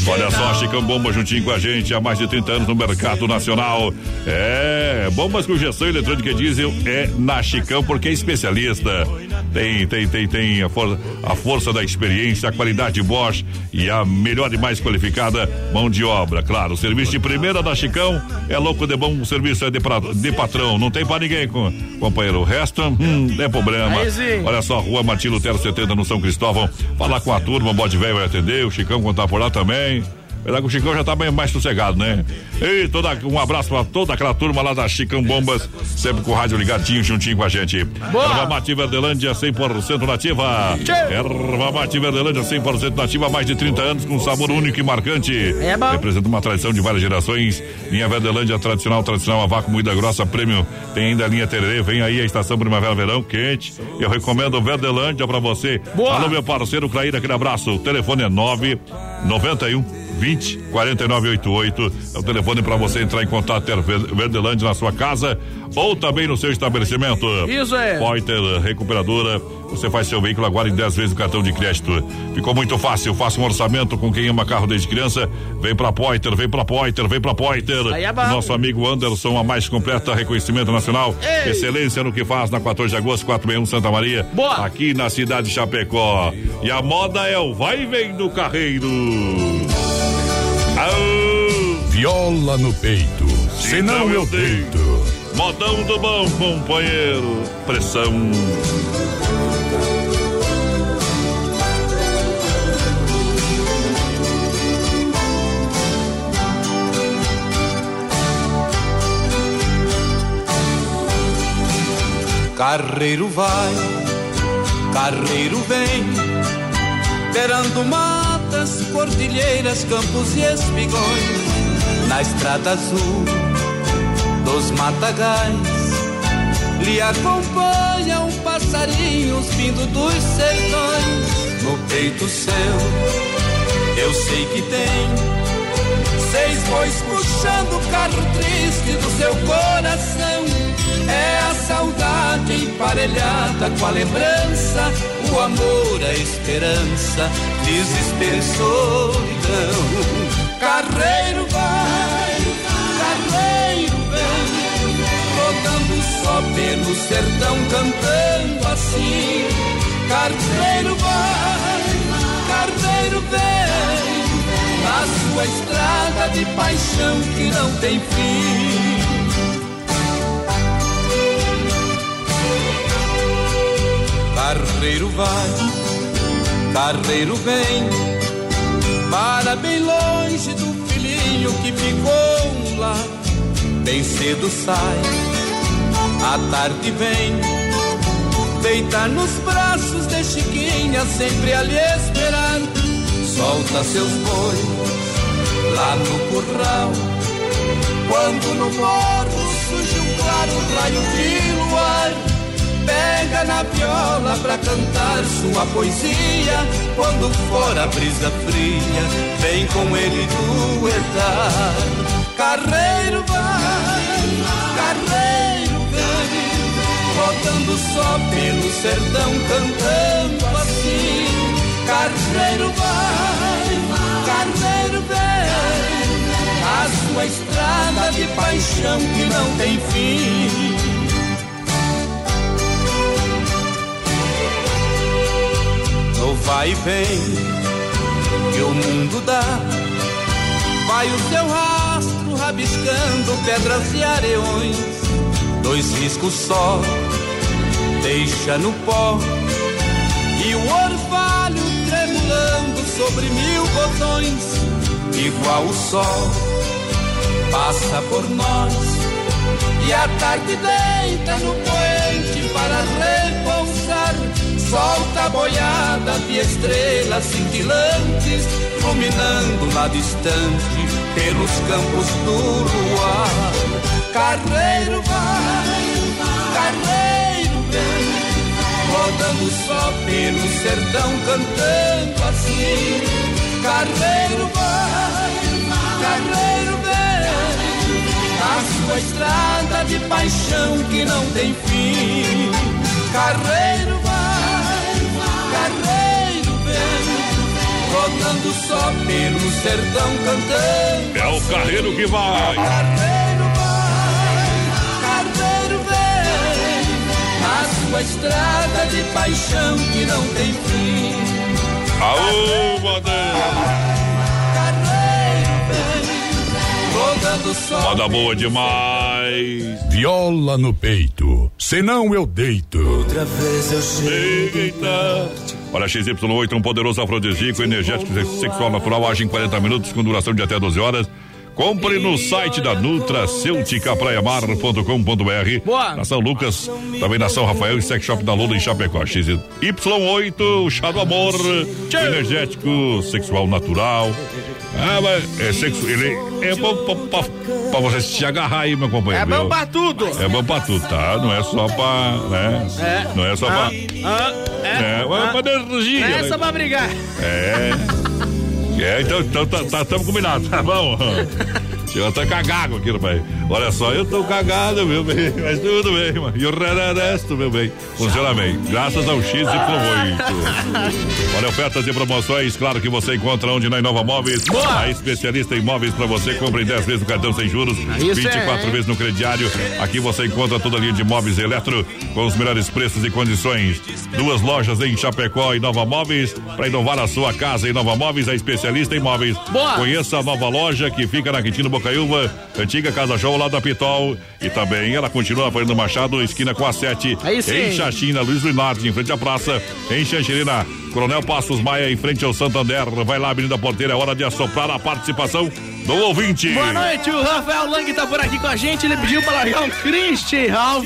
Olha só, Chicão Bomba juntinho com a gente há mais de 30 anos no mercado nacional. É, bombas com injeção eletrônica e diesel é na Chicão porque é especialista. Tem, tem, tem, tem a, for, a força da experiência, a qualidade Bosch e a melhor e mais qualificada mão de obra. Claro, o serviço de primeira da Chicão é louco de bom, o serviço é de, pra, de patrão. Não tem pra ninguém, com, companheiro. O resto, hum, é problema. Olha só, Rua Martins Lutero 70 no São Cristóvão. Falar com a turma, o bode velho vai atender, o Chicão tá por lá também. Verdade que o Chicão já tá bem mais sossegado, né? E toda, um abraço pra toda aquela turma lá da Chicão Bombas, sempre com o rádio ligadinho, juntinho com a gente. Boa. Erva Mate Verdelândia, 100% nativa. Erva Mate Verdelândia, 100% nativa, há mais de 30 anos, com sabor único e marcante. É bom. Representa uma tradição de várias gerações. Linha Verdelândia, tradicional, tradicional, a vácuo, moída grossa, prêmio. Tem ainda a linha Tererê, vem aí a estação primavera-verão, quente. Eu recomendo Verdelândia pra você. Boa. Alô, meu parceiro Claíra, aquele abraço. O telefone é 991 20 4988. É o telefone para você entrar em contato ter Verdelândia na sua casa ou também no seu estabelecimento. Isso é. Poiter Recuperadora. Você faz seu veículo agora em 10 vezes o cartão de crédito. Ficou muito fácil. Faça um orçamento com quem ama carro desde criança. Vem pra Poiter, vem pra Poiter, vem pra Poiter. Aí é. Nosso amigo Anderson, a mais completa reconhecimento nacional. Ei. Excelência no que faz na 14 de agosto, 461 Santa Maria. Boa. Aqui na cidade de Chapecó. E a moda é o vai e vem do carreiro. Viola no peito, senão eu deito. Modão do bom, companheiro. Pressão. Carreiro vai, carreiro vem, beirando matas, cordilheiras, campos e espigões, na estrada azul dos matagais, lhe acompanham passarinhos vindo dos sertões, no peito seu, eu sei que tem seis bois puxando o carro triste do seu coração. É a saudade emparelhada com a lembrança, o amor, a esperança, desespero solidão. Carreiro vai, carreiro vem, rodando só pelo sertão cantando assim. Carreiro vai, carreiro vem, na sua estrada de paixão que não tem fim. Carreiro vai, carreiro vem, para bem longe do filhinho que ficou lá. Bem cedo sai, à tarde vem, deitar nos braços de Chiquinha, sempre ali esperar. Solta seus bois lá no curral, quando no morro surge um claro raio de luar pega na viola pra cantar sua poesia. Quando for a brisa fria, vem com ele duetar. Carreiro vai, carreiro vem, rodando só pelo sertão cantando assim. Carreiro vai, carreiro vem, a sua estrada de paixão que não tem fim. Vai e vem que o mundo dá. Vai o seu rastro rabiscando pedras e areões, dois riscos só, deixa no pó. E o orvalho tremulando sobre mil botões, igual o sol, passa por nós. E a tarde deita no poente para repousar solta boiada de estrelas cintilantes, iluminando lá distante pelos campos do luar. Carreiro vai, carreiro vem, rodando só pelo sertão cantando assim. Carreiro vai, carreiro vem, a sua estrada de paixão que não tem fim. Carreiro carreiro vem, rodando só pelo sertão cantando. É o carreiro que vai. Carreiro vai, carreiro vem, a a estrada de paixão que não tem fim. Aô, Bandeira! Moda boa demais. Viola no peito, senão eu deito. Outra vez eu cheguei Olha, XY8, um poderoso afrodisíaco, energético sexual natural, age em 40 minutos com duração de até 12 horas. Compre no site da Nutracêutica praiamar.com.br. Boa. Na São Lucas, também na São Rafael e Sex Shop da Lula em Chapecó. XY8, o chá do amor, energético, sexual natural. Ah, mas é sexo, ele é bom pra, pra, pra você se agarrar aí, meu companheiro. É bom viu? pra tudo. É bom pra tudo, tá? Não é só pra, né? É. Não é só Ah, pra... ah, É, mas ah. pra energia. Não é né? só pra brigar. É. É, então, então tá, tá, tamo combinado, tá bom? <laughs> Eu tô cagado aqui, rapaz. Olha só, eu tô cagado, meu bem. <laughs> Mas tudo bem, mano. E o resto, meu bem, funciona bem. Graças ao XY8. Olha, ofertas e promoções, claro que você encontra onde na Inova Móveis. A especialista em móveis pra você. Compre em 10 vezes no cartão sem juros, Isso 24 é. vezes no crediário. Aqui você encontra toda a linha de móveis eletro com os melhores preços e condições. Duas lojas em Chapecó e Nova Móveis. Para inovar a sua casa em Nova Móveis, a especialista em móveis. Boa. Conheça a nova loja que fica na Quintino Bocaiúva, antiga Casa Show lá da Pitol. E também ela continua na Fernando Machado, esquina com a 7. Aí sim. Em Xaxim, na Luiz Lunarte, em frente à praça. Em Xanxerina, Coronel Passos Maia, em frente ao Santander. Vai lá, Avenida Porteira, é hora de assoprar a participação do ouvinte. Boa noite, o Rafael Lang tá por aqui com a gente. Ele pediu pra largar um Christian Ralph.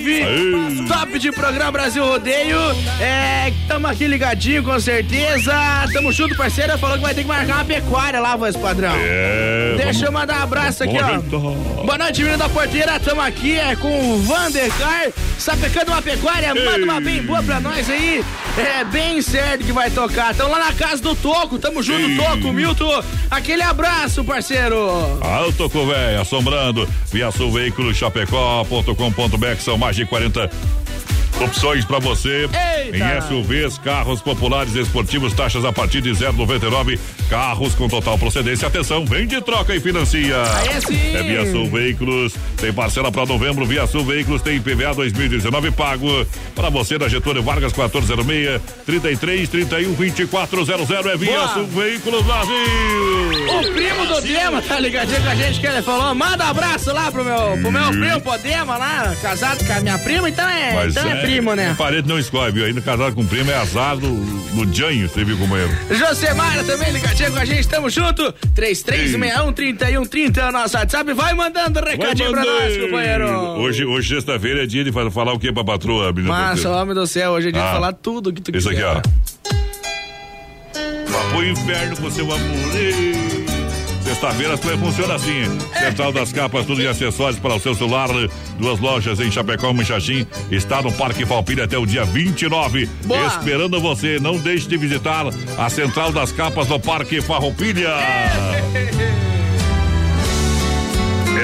Top de programa Brasil Rodeio. É, tamo aqui ligadinho com certeza. Tamo junto, parceiro. Falou que vai ter que marcar uma pecuária lá, voz padrão. É. Deixa vamos- eu mandar um abraço aqui, ó. Boa noite, menino da porteira. Tamo aqui é com o Vandercar, sapecando uma pecuária. Manda uma bem boa pra nós aí. É bem certo que vai tocar. Tamo lá na casa do Toco. Tamo junto, Ei. Toco, Milton. Aquele abraço, parceiro. Alto véia, assombrando. Via Sul Veículos Chapecó.com.br são mais de 40 opções para você. Eita. Em SUVs, carros populares esportivos, taxas a partir de 0,99. Carros com total procedência. Atenção, vende, troca e financia. Aí sim. É Via Sul Veículos. Tem parcela para novembro. Via Sul Veículos tem IPVA 2019 pago. Para você da Getúlio Vargas 1406 33 31 2400 é Via Boa. Sul Veículos Brasil. O primo do Dema tá ligadinho com a gente que ele falou. Manda um abraço lá pro meu, pro meu primo, pro Dema lá, casado com a minha prima, então é, Mas então é, primo, né? Parede não escolhe, viu? Ainda casado com primo é azar do, do Janho, você viu como é? Josemara também ligadinho com a gente, tamo junto. 3361-3130 é o nosso WhatsApp. Vai mandando recadinho pra nós, companheiro. Hoje, hoje sexta-feira, é dia de fa- falar o que pra patroa, menina? Massa, homem do céu, hoje é dia Ah. de falar tudo que tu Isso aqui, quiser. ó. Vá pro inferno com seu amor. Ei. Sexta-feira funcionam assim. Central das Capas, tudo em acessórios para o seu celular. Duas lojas em Chapecó, e Xaxim. Está no Parque Falpilha até o dia 29. Boa. Esperando você. Não deixe de visitar a Central das Capas no Parque Farroupilha.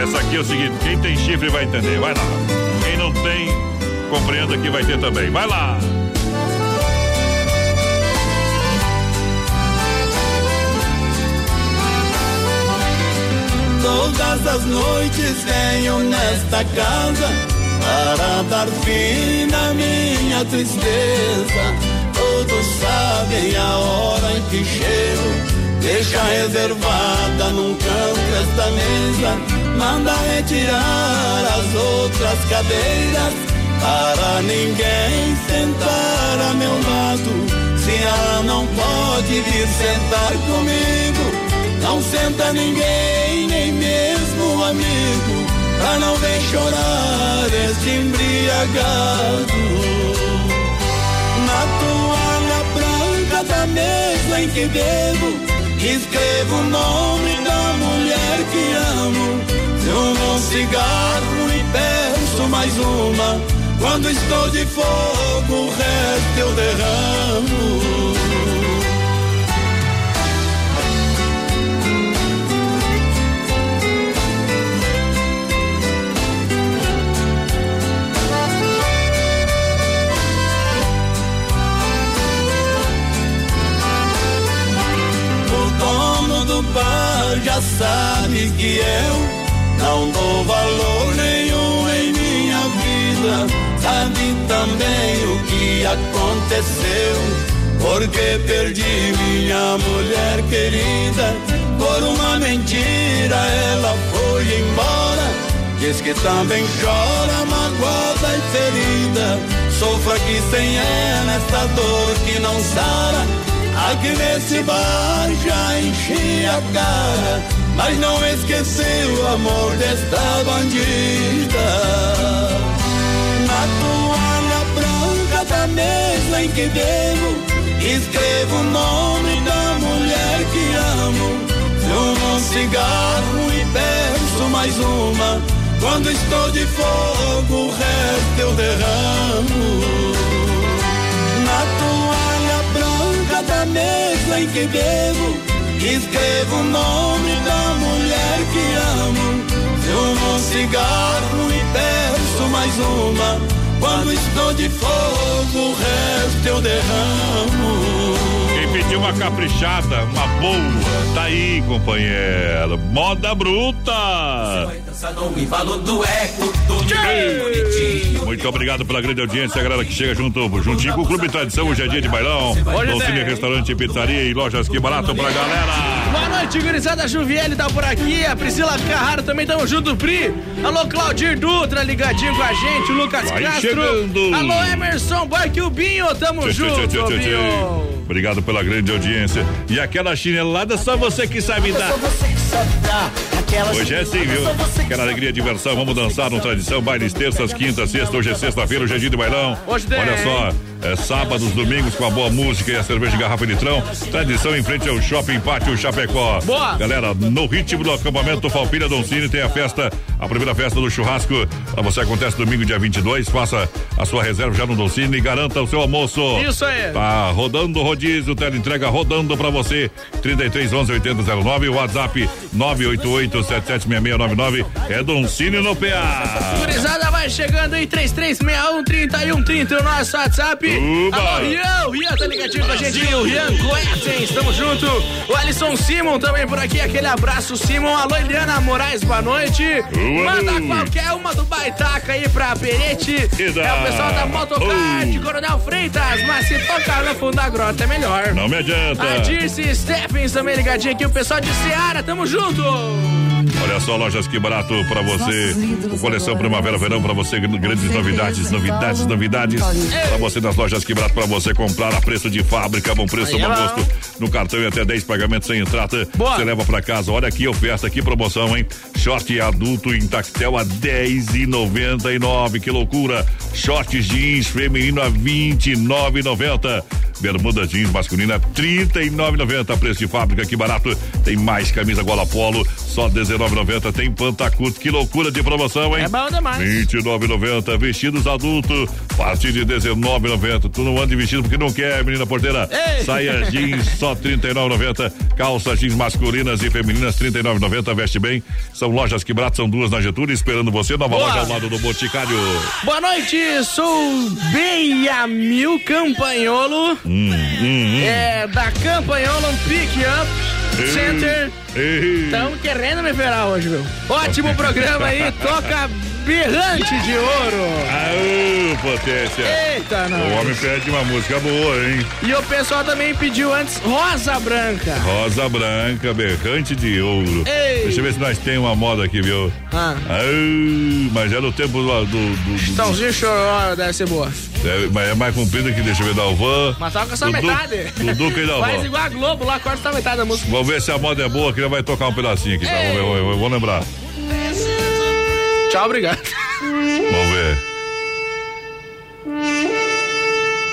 Essa aqui é o seguinte: quem tem chifre vai entender. Vai lá. Quem não tem, compreenda que vai ter também. Vai lá. Todas as noites venho nesta casa para dar fim na minha tristeza. Todos sabem a hora em que chego. Deixa reservada num canto esta mesa. Manda retirar as outras cadeiras para ninguém sentar a meu lado. Se ela não pode vir sentar comigo, não senta ninguém, nem mesmo amigo, pra não ver chorar este embriagado. Na toalha branca da mesa em que bebo, escrevo o nome da mulher que amo. Fumo um cigarro e peço mais uma. Quando estou de fogo, o resto eu derramo. Sabe que eu não dou valor nenhum em minha vida. Sabe também o que aconteceu. Porque perdi minha mulher querida. Por uma mentira ela foi embora. Diz que também chora, magoada e ferida. Sofra aqui sem ela esta dor que não sara. Aqui nesse bar já enchi a cara, mas não esqueci o amor desta bandida. Na toalha branca da mesa em que bebo, escrevo o nome da mulher que amo. Fumo um cigarro e peço mais uma. Quando estou de fogo, o resto eu derramo. Na toalha branca da mesa em que bebo, escrevo o nome da mulher que amo. Fumo um cigarro e peço mais uma. Quando estou de fogo, o resto eu derramo. Pediu uma caprichada, uma boa, tá aí, companheiro. Moda bruta. Muito obrigado pela grande audiência, a galera que chega junto, juntinho com o Clube Tradição, hoje é dia de bailão. Tem. Restaurante, Pizzaria e Lojas Que Barato pra galera. Boa noite, gurizada Juviele tá por aqui, a Priscila Carraro também tamo junto, Pri. Alô, Claudir Dutra ligadinho com a gente, o Lucas Vai Castro. chegando. Alô, Emerson Barque o Binho, tamo Tchê, junto, tchê, tchê, tchê. Binho. Obrigado pela grande audiência. E aquela chinelada só você que sabe dar. Hoje é assim, viu? Aquela alegria e diversão. Vamos dançar no Tradição. Bailes terças, quintas, sexta. Hoje é sexta-feira, hoje é dia de bailão. Olha só, é sábados, domingos com a boa música e a cerveja de garrafa de litrão. Tradição em frente ao Shopping Pátio Chapecó. Boa. Galera, no ritmo do acampamento Falpilha Doncini tem a festa, a primeira festa do churrasco. Pra você acontece domingo, dia 22. Faça a sua reserva já no Doncini e garanta o seu almoço. Isso aí. Tá rodando o rodízio, tela entrega rodando pra você. 33 11 8009, WhatsApp 988 776699. É Doncini no PA. Gurizada vai chegando aí, 3361 3130, o nosso WhatsApp. Uba. Alô, Rian, o Rian tá ligadinho com a gente, o Rian Cletzen, estamos junto. O Alisson Simon também por aqui, aquele abraço, Simon. Alô, Eliana Moraes, boa noite. Manda qualquer uma do Baitaca aí pra Perete. E da- É o pessoal da Motocard, Coronel Freitas, mas se tocar no fundo da grota é melhor. Não me adianta. A Dirce Stephens também ligadinho aqui, o pessoal de Seara, tamo junto. Olha só, lojas que barato pra você. O coleção Primavera Verão pra você, grandes novidades, novidades, novidades. Pra você nas lojas que barato pra você comprar a preço de fábrica, bom preço, bom gosto. No cartão e até 10 pagamentos sem entrada. Você leva pra casa. Olha aqui, oferta, que promoção, hein? Short adulto em tactel a 10,99. Que loucura! Short jeans feminino a 29,90. Bermuda jeans masculina 39,90. Preço de fábrica, que barato. Tem mais camisa gola polo, só 19,90. Tem pantacut, que loucura de promoção, hein? É bom demais. 29,90. Vestidos adulto, a partir de 19,90. Tu não anda de vestido porque não quer, menina porteira. Ei. Saia jeans, só 39,90. Calça jeans masculinas e femininas, 39,90. Veste bem. São lojas que barato, são duas na Getúlio, esperando você. Nova Boa. loja ao lado do Boticário. Boa noite, sou Beiamil Campanholo. Hum, hum, hum. É, da Campanholo Pick Up Center. Estamos querendo me ferrar hoje, meu. Ótimo programa aí, <laughs> toca berrante de ouro. Aô, potência. Eita, não. O homem pede uma música boa, hein? E o pessoal também pediu antes Rosa Branca. Rosa branca, berrante de ouro. Ei. Deixa eu ver se nós temos uma moda aqui, viu? Ah. Aô, mas é no tempo do. do, do, do Estãozinho choró deve ser boa. é, mas é mais comprido que deixa eu ver da Alvan. Mas toca só do metade. Du- do Duca e da Faz Alvan. igual a Globo lá, corta só metade da música. Vamos ver se a moda é boa, que ele vai tocar um pedacinho aqui, tá? Vamos ver, vamos ver, vamos lembrar. Tchau, obrigado. Vamos ver.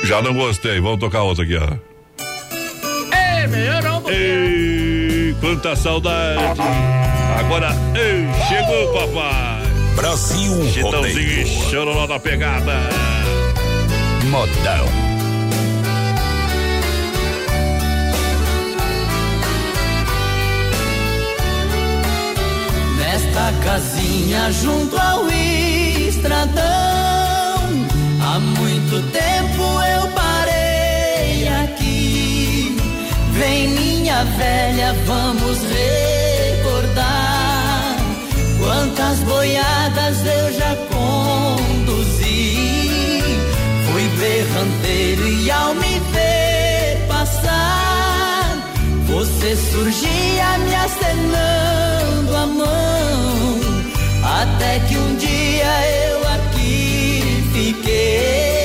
Já não gostei, vamos tocar outra aqui, ó. Ei, melhorou um pouquinho. Ei, quanta saudade. Agora, ei, chegou, papai. Brasil Chitãozinho e chororó da pegada. Modão. Casinha junto ao estradão, há muito tempo eu parei aqui. Vem minha velha, vamos recordar quantas boiadas eu já conduzi. Fui berranteiro você surgia me acenando a mão. Até que um dia eu aqui fiquei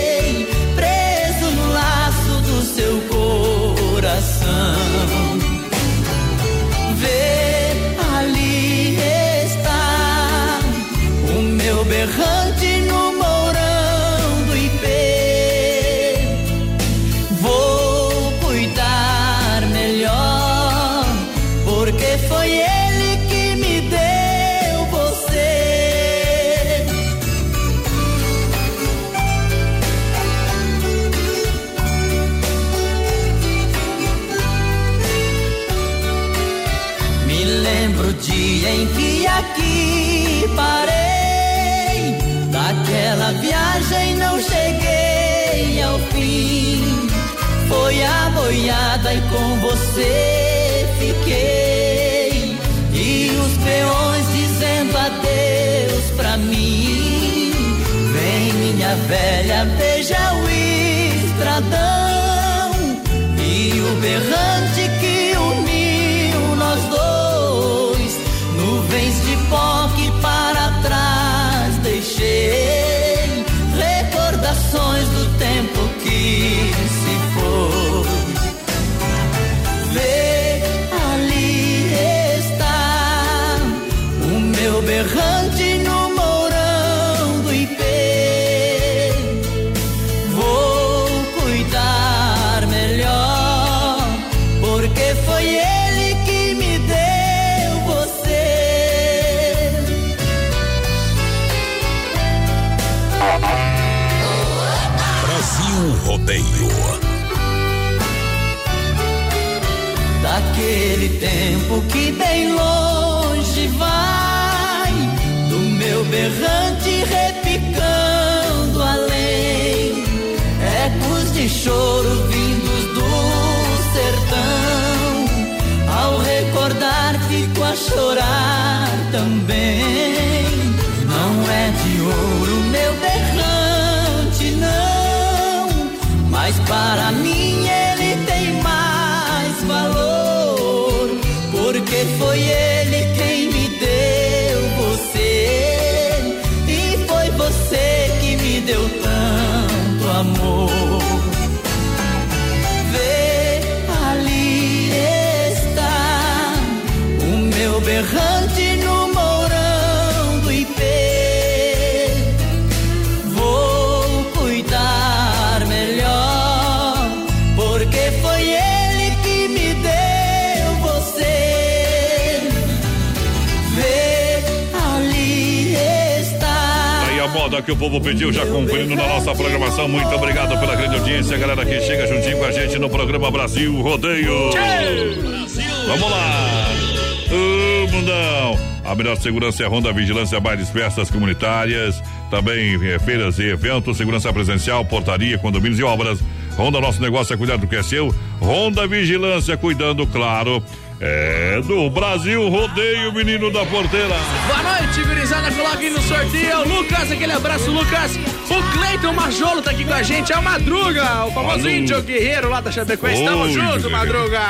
a boiada e com você Rodeio. daquele tempo que bem longe vai, do meu berrante repicando além, ecos de choro que o povo pediu, já cumprindo na nossa programação. Muito obrigado pela grande audiência, galera que chega juntinho com a gente no programa Brasil Rodeio. Vamos lá! Ô, mundão! A melhor segurança é a Ronda Vigilância, bailes, festas comunitárias, também eh, feiras e eventos, segurança presencial, portaria, condomínios e obras. Ronda, nosso negócio é cuidar do que é seu. Ronda Vigilância, cuidando, claro, é do Brasil Rodeio, menino da porteira. Boa noite, gurizada. Coloque no sorteio. O Lucas, aquele abraço, Lucas. O Cleiton Majolo tá aqui com a gente. É o Madruga, o famoso Alô. índio guerreiro lá da Chapecoense. Tamo junto, Madruga.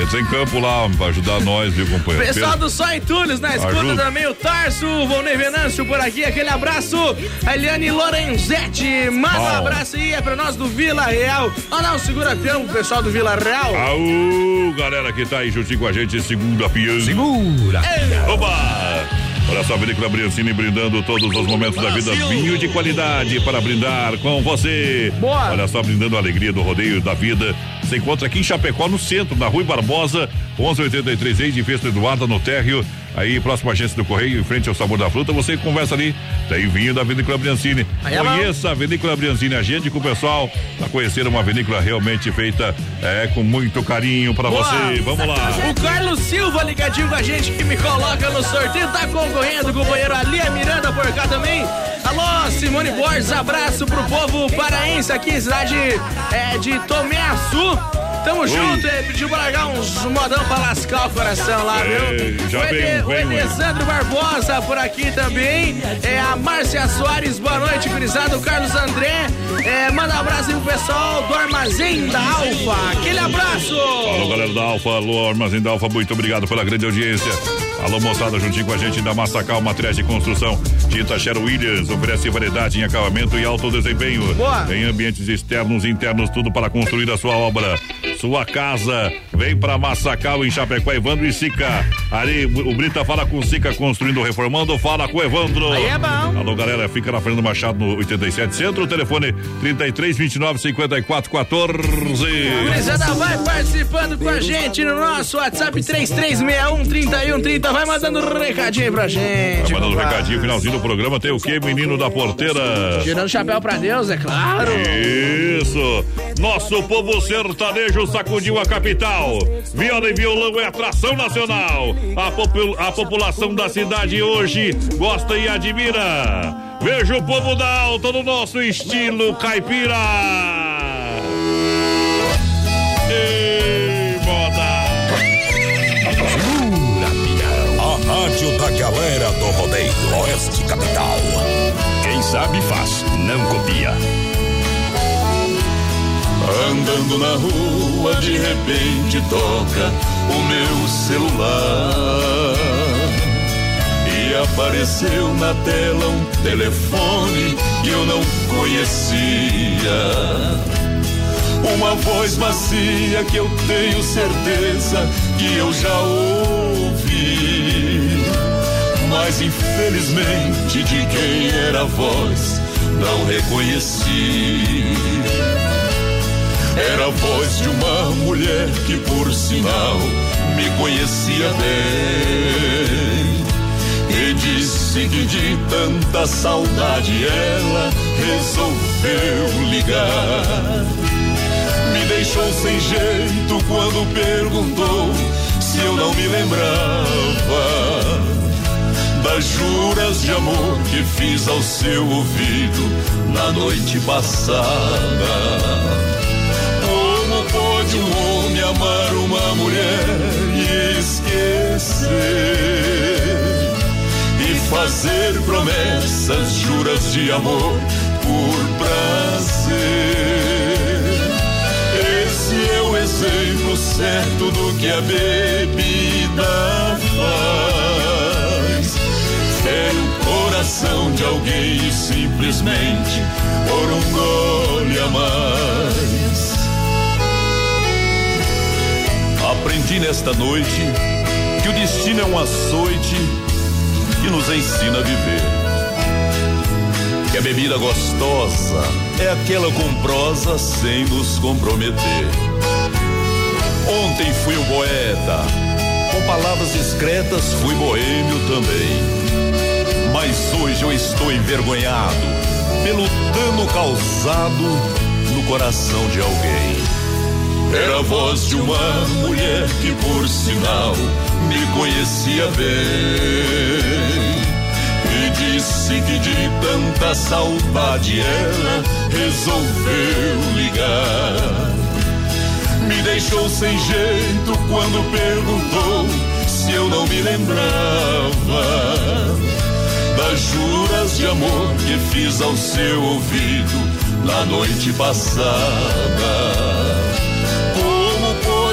Entra em campo lá pra ajudar nós, viu, companheiro? Pessoal do Só Entulhos na escuta Ajuda. também, o Tarso, o Volney Venâncio por aqui, aquele abraço. A Eliane Lorenzetti, manda um abraço aí, é pra nós do Vila Real. Ah não, segura pro pessoal do Vila Real. Aú, galera que tá aí juntinho com a gente, segura piano. Segura. Oba! Olha só, a Vinícola Briancini brindando todos os momentos da vida. Vinho de qualidade para brindar com você. Boa! Olha só, brindando a alegria do rodeio da vida. Você encontra aqui em Chapecó, no centro, na Rui Barbosa, 1183, ex de Eduarda, no térreo. Aí, próxima agência do Correio, em frente ao Sabor da Fruta, você conversa ali. Tem vinho da Vinícola Briancini. É. Conheça a Vinícola Briancini, agende com o pessoal para conhecer uma vinícola realmente feita é, com muito carinho para você. Vamos lá. O Carlos Silva ligadinho com a gente que me coloca no sorteio, tá concorrendo, companheiro Alia Miranda por cá também. Alô, Simone Borges, abraço pro povo paraense aqui, cidade é, de Tomé Açu. Tamo junto, ele pediu pra largar uns modão pra lascar o coração lá, viu? já o, Ede- o. Alessandro Barbosa por aqui também. É a Márcia Soares, boa noite, gurizada. O Carlos André. É, manda um abraço aí pro pessoal do Armazém da Alfa. Aquele abraço! Alô, galera da Alfa, alô, Armazém da Alfa, muito obrigado pela grande audiência. Alô, moçada, juntinho com a gente da Massacal Materiais de Construção. Tinta Sherwin Williams oferece variedade em acabamento e alto desempenho. Boa. Em ambientes externos e internos, tudo para construir a sua obra. Sua casa. Vem pra Massacal em Chapecó, Evandro e Sica. Ali, o Brita fala com Sica construindo, reformando, fala com Evandro. Aí é bom. Alô, galera, fica na Fernando Machado no 87 Centro, telefone 33 29 54 14. Gurizada, vai participando com a gente no nosso WhatsApp 3361 3130. Vai mandando um recadinho pra gente. Vai mandando um recadinho, finalzinho do programa. Tem o que, menino da porteira? Tirando chapéu pra Deus, é claro. Isso! Nosso povo sertanejo sacudiu a capital. Viola e violão é atração nacional. A, popu- a população da cidade hoje gosta e admira. Veja o povo da alta no nosso estilo caipira. A rádio da galera do rodeio. Oeste Capital. Quem sabe faz, não copia. Andando na rua, de repente toca o meu celular. E apareceu na tela um telefone que eu não conhecia. Uma voz macia que eu tenho certeza que eu já ouvi. Mas infelizmente de quem era a voz não reconheci. Era a voz de uma mulher que, por sinal, me conhecia bem. E disse que de tanta saudade ela resolveu ligar. Me deixou sem jeito quando perguntou se eu não me lembrava das juras de amor que fiz ao seu ouvido na noite passada. Mulher e esquecer? E fazer promessas, juras de amor por prazer. Esse é o exemplo certo do que a bebida faz. Fere o coração de alguém e simplesmente por um gole a mais. Aprendi nesta noite que o destino é um açoite que nos ensina a viver. Que a bebida gostosa é aquela com prosa sem nos comprometer. Ontem fui o poeta, com palavras discretas fui boêmio também. Mas hoje eu estou envergonhado pelo dano causado no coração de alguém. Era a voz de uma mulher que, por sinal, me conhecia bem. E disse que de tanta saudade ela resolveu ligar. Me deixou sem jeito quando perguntou se eu não me lembrava das juras de amor que fiz ao seu ouvido na noite passada.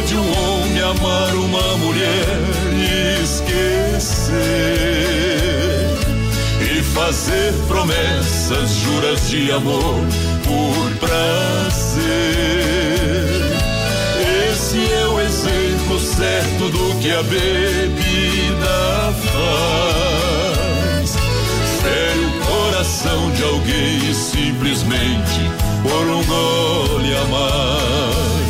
Pode um homem amar uma mulher e esquecer? E fazer promessas, juras de amor por prazer. Esse é o exemplo certo do que a bebida faz. Fere o coração de alguém e simplesmente por um gole a mais.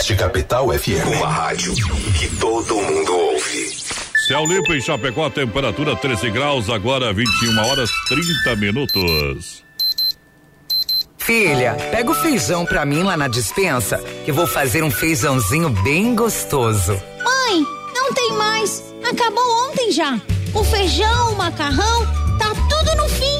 Oeste Capital FM. Uma rádio que todo mundo ouve. Céu limpo em Chapecó, temperatura 13 graus, agora 21 horas 30 minutos. Filha, pega o feijão pra mim lá na dispensa, que eu vou fazer um feijãozinho bem gostoso. Mãe, não tem mais. Acabou ontem já. O feijão, o macarrão, tá tudo no fim.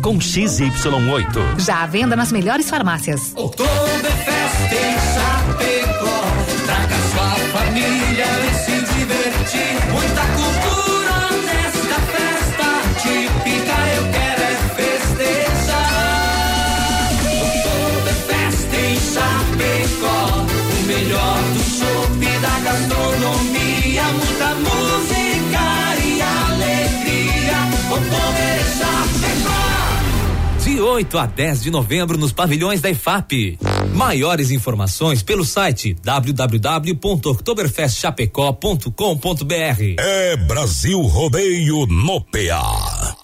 com XY8. Já à venda nas melhores farmácias. Oktoberfest em 8 a 10 de novembro nos pavilhões da IFAP. Maiores informações pelo site www.oktoberfestchapecó.com.br. É Brasil Rodeio no PA.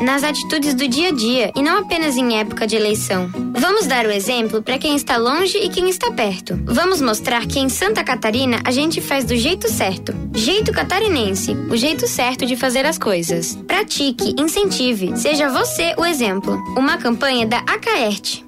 nas atitudes do dia a dia e não apenas em época de eleição. Vamos dar o exemplo para quem está longe e quem está perto. Vamos mostrar que em Santa Catarina a gente faz do jeito certo. Jeito catarinense, o jeito certo de fazer as coisas. Pratique, incentive, seja você o exemplo. Uma campanha da Acaerte.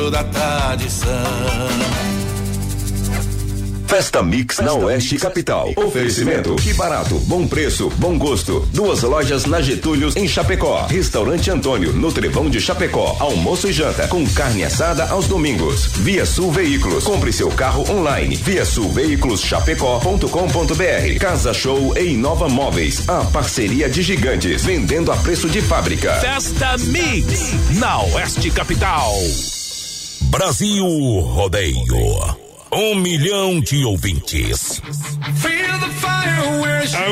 da tradição. Festa Mix na Oeste Capital. Oferecimento. Que barato, bom preço, bom gosto. Duas lojas na Getúlio em Chapecó. Restaurante Antônio, no Trevão de Chapecó. Almoço e janta com carne assada aos domingos. Via Sul Veículos. Compre seu carro online. Via Sul Veículos Chapecó.com.br. Casa Show e Inova Móveis. A parceria de gigantes. Vendendo a preço de fábrica. Festa Mix na Oeste Capital. Brasil Rodeio. Um milhão de ouvintes. Feel the fireworks. Aô,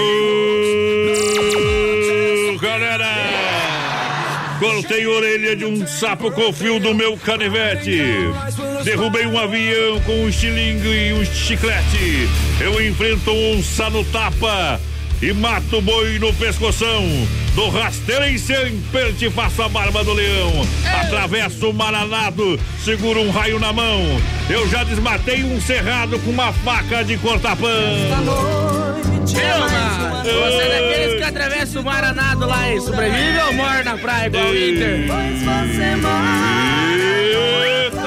galera! Cortei a orelha de um sapo com fio do meu canivete. Derrubei um avião com um estilingue e um chiclete. Eu enfrento um onça no tapa e mato o boi no pescoção. Do rasteiro em sempre te faço a barba do leão. Atravesso o maranado, seguro um raio na mão. Eu já desmatei um cerrado com uma faca de cortar pão. Vilma, você é daqueles que atravessa o maranado lá e sobrevive ou morre na praia igual o Inter? Tamo aí na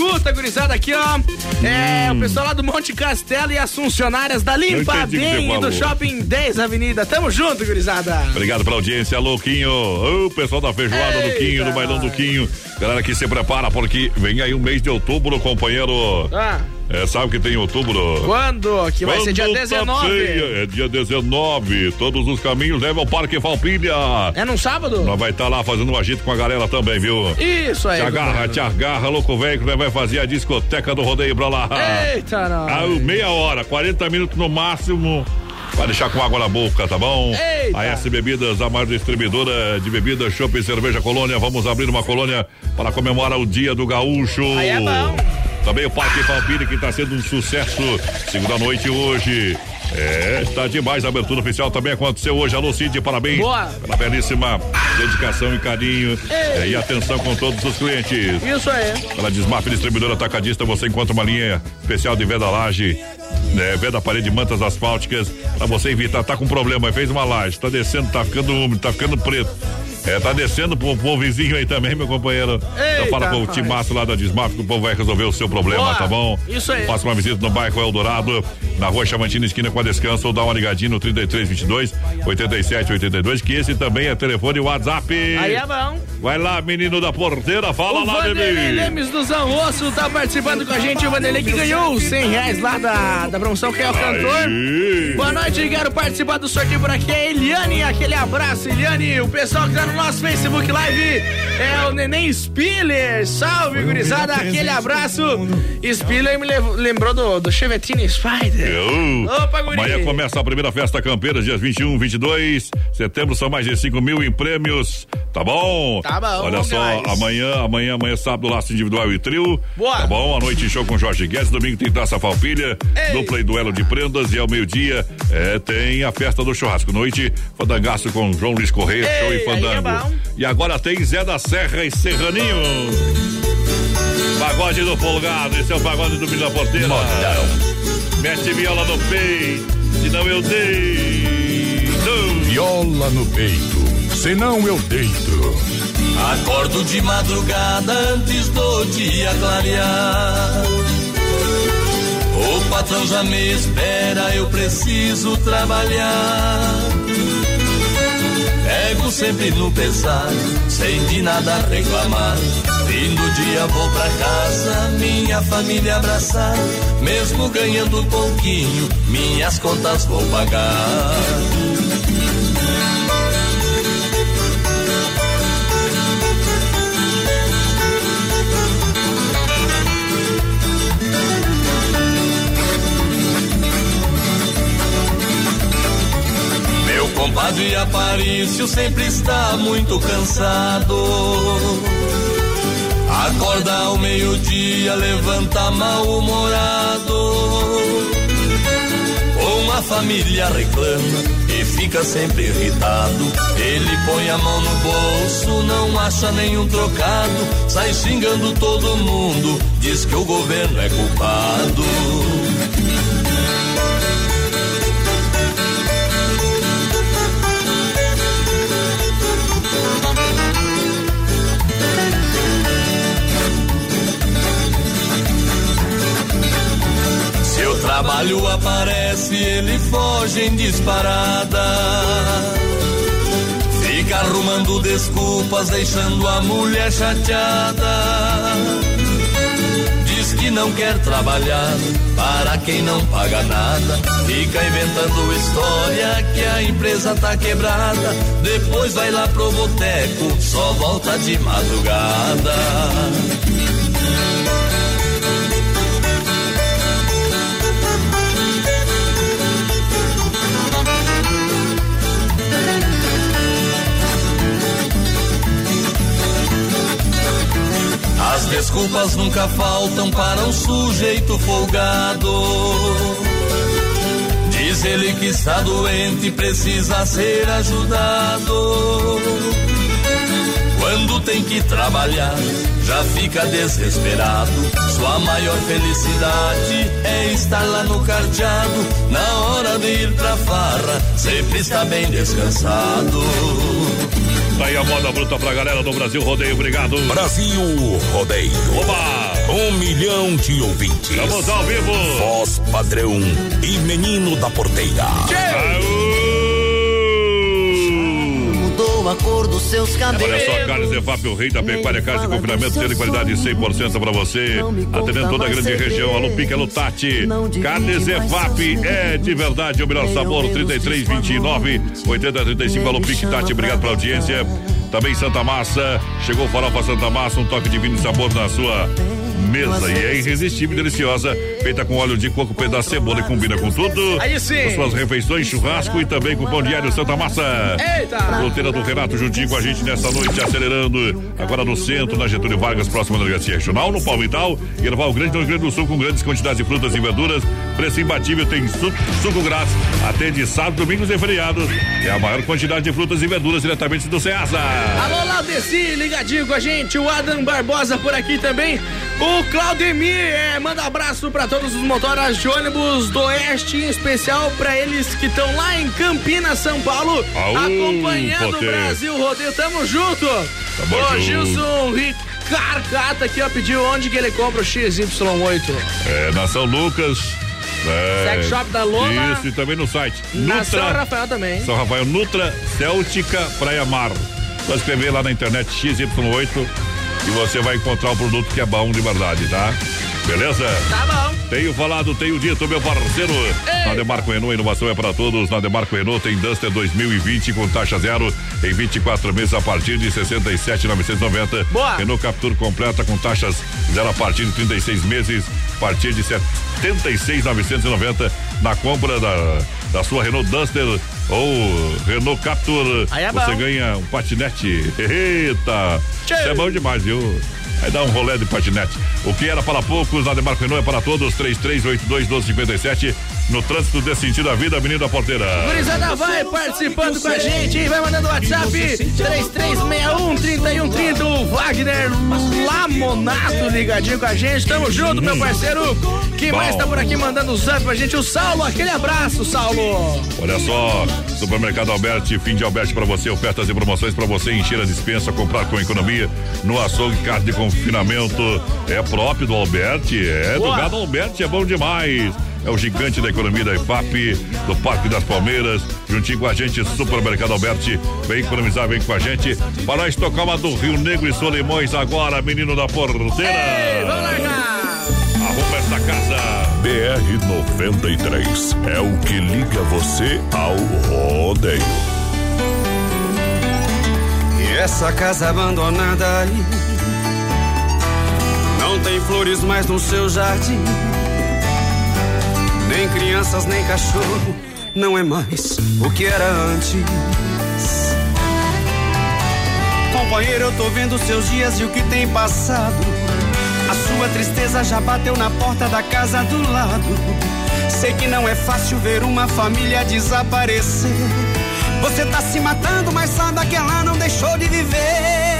escuta, gurizada, aqui, ó. É, o pessoal lá do Monte Castelo e as funcionárias da Limpa Bem e do. Shopping 10 Avenida. Tamo junto, gurizada. Obrigado pela audiência, Louquinho. O pessoal da feijoada do Quinho, do bailão do Quinho. Galera que se prepara porque vem aí o mês de outubro, companheiro. Ah. É, sabe que tem outubro? Quando? Que vai ser dia Quando tá 19. ceia, é dia 19. Todos os caminhos levam ao Parque Falpilha. É num sábado? Nós vai estar lá fazendo um agito com a galera também, viu? Isso aí. Te agarra, te agarra, louco velho, que nós vai fazer a discoteca do rodeio pra lá. Eita, nós. Ah, meia hora, 40 minutos no máximo. Vai deixar com água na boca, tá bom? Eita. A S Bebidas, a maior distribuidora de bebidas, chopp e cerveja colônia. Vamos abrir uma colônia para comemorar o dia do gaúcho. Aí é bom. Também o Parque Palpine, que está sendo um sucesso. Segunda noite hoje. É, está demais. A abertura oficial também aconteceu hoje. Alô, Cid, parabéns. Boa. Pela belíssima dedicação e carinho. É, e atenção com todos os clientes. Isso aí. Pela Desmaf Distribuidora Atacadista, você encontra uma linha especial de venda laje, né, venda parede, mantas asfálticas, pra você evitar, tá com problema, fez uma laje, tá descendo, tá ficando úmido, tá ficando preto. É, tá descendo pro, pro vizinho aí também, meu companheiro. então fala com o timaço lá da Desmaf que o povo vai resolver o seu problema, Boa. tá bom? Isso aí. Faça uma visita no bairro Eldorado, na rua Chamantina, esquina com a Descanso, ou dá uma ligadinha no 3322 8782, que esse também é telefone e WhatsApp. Aí é bom. Vai lá, menino da porteira, fala o lá, Vanderlei bebê. Lemes do Zanrosso tá participando com a gente. O Vanderlei que ganhou os 100 reais lá da, da promoção que é o cantor. Boa noite, quero participar do sorteio por aqui. É Eliane, aquele abraço, Eliane. O pessoal que tá no nosso Facebook Live é o Neném Spiller. Salve, gurizada, aquele abraço. Spiller me lembrou do, do Chevetine Spider. Eu. Opa, guri. Amanhã começa a primeira festa campeira, dias 21, 22. Setembro são mais de 5 mil em prêmios. Tá bom? Tá bom, Olha só, guys. amanhã, amanhã, amanhã, sábado, laço individual e trio. Boa. Tá bom? A noite show com Jorge Guedes. Domingo tem taça falpilha. Dupla e duelo de prendas. E ao meio-dia é, tem a festa do churrasco. Noite, fandangaço com João Luiz Correia, Ei, show e aí bom. e agora tem Zé da Serra e Serraninho. Pagode do Folgado, esse é o pagode do Milha Porteira. Mete viola no peito, senão eu deito. Viola no peito, senão eu deito. Acordo de madrugada antes do dia clarear. O patrão já me espera, eu preciso trabalhar. Pego sempre no pesar, sem de nada reclamar. Fim do dia vou pra casa, minha família abraçar. Mesmo ganhando pouquinho, minhas contas vou pagar. Compadre Aparício sempre está muito cansado. Acorda ao meio-dia, levanta mal-humorado. Uma família reclama e fica sempre irritado. Ele põe a mão no bolso, não acha nenhum trocado. Sai xingando todo mundo, diz que o governo é culpado. Trabalho aparece, ele foge em disparada. Fica arrumando desculpas, deixando a mulher chateada. Diz que não quer trabalhar para quem não paga nada. Fica inventando história que a empresa tá quebrada. Depois vai lá pro boteco, só volta de madrugada. As desculpas nunca faltam para um sujeito folgado. Diz ele que está doente e precisa ser ajudado. Quando tem que trabalhar, já fica desesperado. Sua maior felicidade é estar lá no cardeado. Na hora de ir pra farra, sempre está bem descansado. Tá aí a moda bruta pra galera do Brasil Rodeio, obrigado. Brasil Rodeio. Oba! Um milhão de ouvintes. Estamos ao vivo. Voz padrão e menino da porteira. Mudou a cor dos seus cabelos. Olha só, Carnes Evap, o rei da pecuária, carne de confinamento, tendo qualidade 100% pra você. Atendendo toda a grande região. Alô Pique, alô Tati. Carnes Evap é de verdade o melhor sabor. 33, 29, 80, 35. Alô Pique, Tati, obrigado pela audiência. Também Santa Massa. Chegou o Farofa Santa Massa, um toque de vinho e sabor na sua e é irresistível e deliciosa, feita com óleo de coco, pedaço de cebola e combina com tudo. Aí sim. Com suas refeições, churrasco e também com pão diário Santa Massa. Eita! Fronteira do Renato juntinho com a gente nessa noite, acelerando. Agora no centro, na Getúlio Vargas, próxima da delegacia regional, no Palmital, Erval Grande, no Rio Grande do Sul, com grandes quantidades de frutas e verduras. Preço imbatível, tem suco, suco grátis. Atende sábado, domingos e feriados. É a maior quantidade de frutas e verduras diretamente do Ceasa. Alô, Laudeci, ligadinho com a gente. O Adam Barbosa por aqui também. O Claudemir, é, manda abraço pra todos os motoras de ônibus do Oeste, em especial pra eles que estão lá em Campinas, São Paulo, Aú, acompanhando o Brasil Rodeio. Tamo junto. Tamo Ô, junto. Gilson Ricarcata aqui, ó, pediu onde que ele compra o XY8. É, na São Lucas. É, Sex Shop da Loma. Isso, e também no site. Na São Rafael também. São Rafael Nutra Céltica Praia Mar. Só escrever lá na internet XY8 e você vai encontrar o produto que é bom de verdade, tá? Beleza? Tá bom. Tenho falado, tenho dito, meu parceiro. Na Demarco Renault, inovação é para todos. Na Demarco Renault tem Duster 2020 com taxa zero em 24 meses a partir de 67,990. Boa. Renault Captur completa com taxas zero a partir de 36 meses, a partir de 76,990 na compra da, da sua Renault Duster ou Renault Captur. É você ganha um patinete. Eita! Isso é bom demais, viu? Aí dá um rolê de patinete. O que era para poucos, na Demarco Renault é para todos. 3382-1257. No trânsito desse sentido da vida, Avenida Porteira. Gurizada vai participando com a gente, hein? vai mandando WhatsApp 3361-3130. O Wagner Lamonato ligadinho com a gente. Tamo junto, meu parceiro. Quem Bom. mais tá por aqui mandando o zap pra gente? O Saulo, aquele abraço, Saulo. Olha só, Supermercado Alberti, fim de Alberti para você, ofertas e promoções para você encher a dispensa, comprar com economia no açougue, carne de confinamento é próprio do Alberti, é do Boa. gado Alberti, é bom demais. É o gigante da economia da IFAP, do Parque das Palmeiras, juntinho com a gente, Supermercado Alberti. Vem economizar, vem com a gente. Para nós tocar uma do Rio Negro e Solimões agora, menino da porteira. Vamos largar. Arruma essa casa. BR 93 é o que liga você ao rodeio. E essa casa abandonada aí Não tem flores mais no seu jardim Nem crianças, nem cachorro Não é mais o que era antes. Companheiro, eu tô vendo seus dias e o que tem passado. A sua tristeza já bateu na porta da casa do lado. Sei que não é fácil ver uma família desaparecer. Você tá se matando, mas sabe que ela não deixou de viver.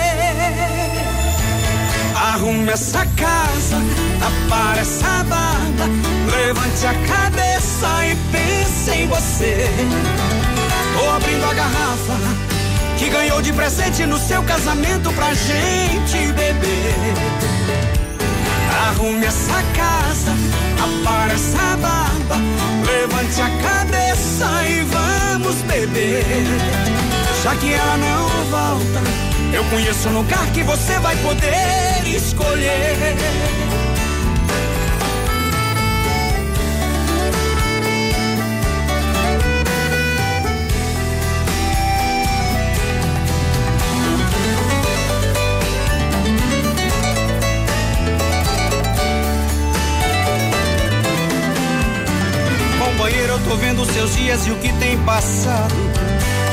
Arrume essa casa, apare essa barba, levante a cabeça e pense em você. Tô abrindo a garrafa que ganhou de presente no seu casamento pra gente beber. Arrume essa casa, apare essa barba, levante a cabeça e vamos beber. Já que ela não volta, eu conheço um lugar que você vai poder escolher. Companheiro, eu tô vendo seus dias e o que tem passado.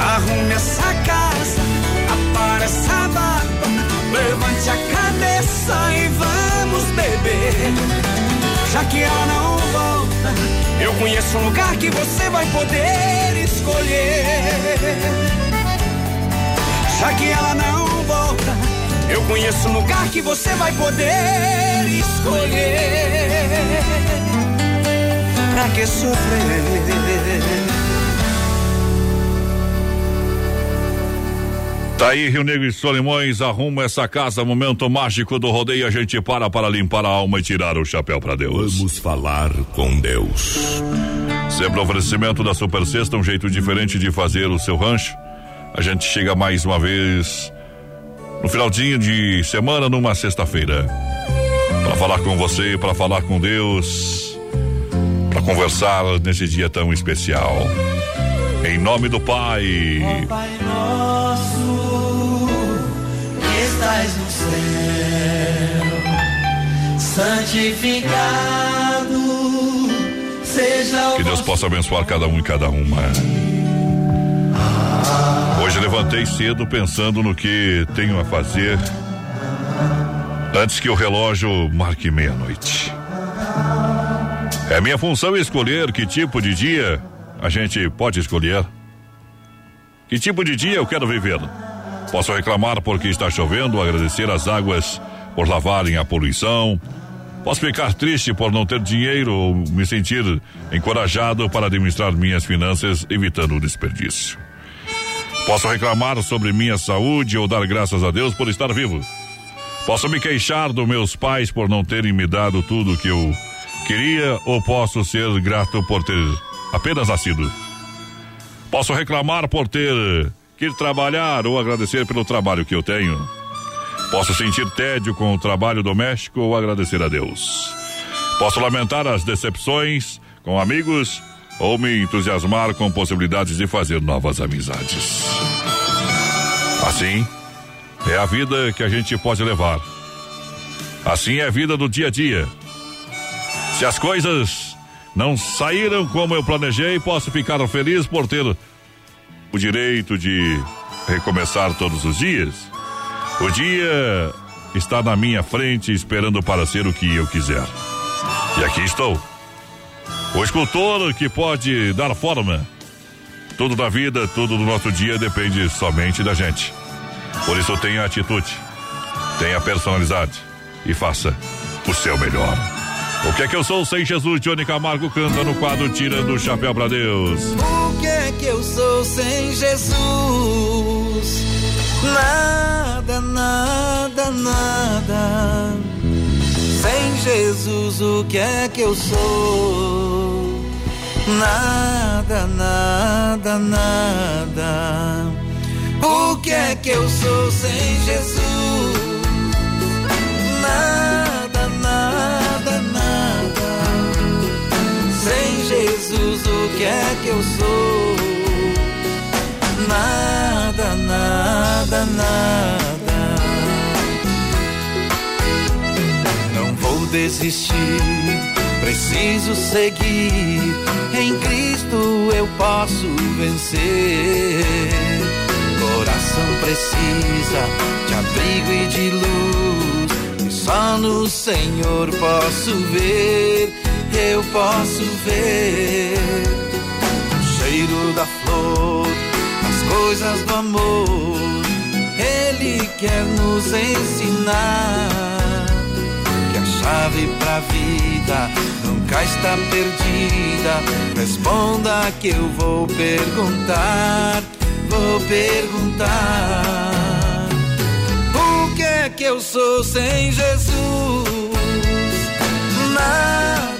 Arrume essa casa, apare essa barba, levante a cabeça e vamos beber. Já que ela não volta, eu conheço um lugar que você vai poder escolher. Já que ela não volta, eu conheço um lugar que você vai poder escolher. Pra que sofrer? Tá aí, Rio Negro e Solimões, arruma essa casa, momento mágico do rodeio, a gente para para limpar a alma e tirar o chapéu para Deus. Vamos falar com Deus. Sempre oferecimento da Super Sexta, um jeito diferente de fazer o seu rancho. A gente chega mais uma vez no finalzinho de semana, numa sexta-feira, para falar com você, para falar com Deus, para conversar nesse dia tão especial. Em nome do Pai. Ó Pai nosso, estás no céu, santificado seja o Que Deus possa abençoar cada um e cada uma. Hoje levantei cedo pensando no que tenho a fazer antes que o relógio marque meia-noite. É minha função escolher que tipo de dia a gente pode escolher. Que tipo de dia eu quero viver? Posso reclamar porque está chovendo, agradecer as águas por lavarem a poluição. Posso ficar triste por não ter dinheiro ou me sentir encorajado para administrar minhas finanças, evitando o desperdício. Posso reclamar sobre minha saúde ou dar graças a Deus por estar vivo. Posso me queixar dos meus pais por não terem me dado tudo o que eu queria ou posso ser grato por ter apenas nascido. Posso reclamar por ter ir trabalhar ou agradecer pelo trabalho que eu tenho. Posso sentir tédio com o trabalho doméstico ou agradecer a Deus. Posso lamentar as decepções com amigos ou me entusiasmar com possibilidades de fazer novas amizades. Assim, é a vida que a gente pode levar. Assim é a vida do dia a dia. Se as coisas não saíram como eu planejei, posso ficar feliz por ter o direito de recomeçar todos os dias. O dia está na minha frente esperando para ser o que eu quiser. E aqui estou. O escultor que pode dar forma. Tudo da vida, tudo do nosso dia depende somente da gente. Por isso tenha atitude, tenha personalidade e faça o seu melhor. O que é que eu sou sem Jesus? Johnny Camargo canta no quadro Tirando o Chapéu para Deus. O que é que eu sou sem Jesus? Nada, nada, nada. Sem Jesus, o que é que eu sou? Nada, nada, nada. O que é que eu sou sem Jesus? O que é que eu sou? Nada, nada, nada. Não vou desistir, preciso seguir. Em Cristo eu posso vencer. Coração precisa de abrigo e de luz. E só no Senhor posso ver, eu posso ver o cheiro da flor, as coisas do amor. Ele quer nos ensinar que a chave pra vida nunca está perdida. Responda que eu vou perguntar, vou perguntar. O que é que eu sou sem Jesus? Nada,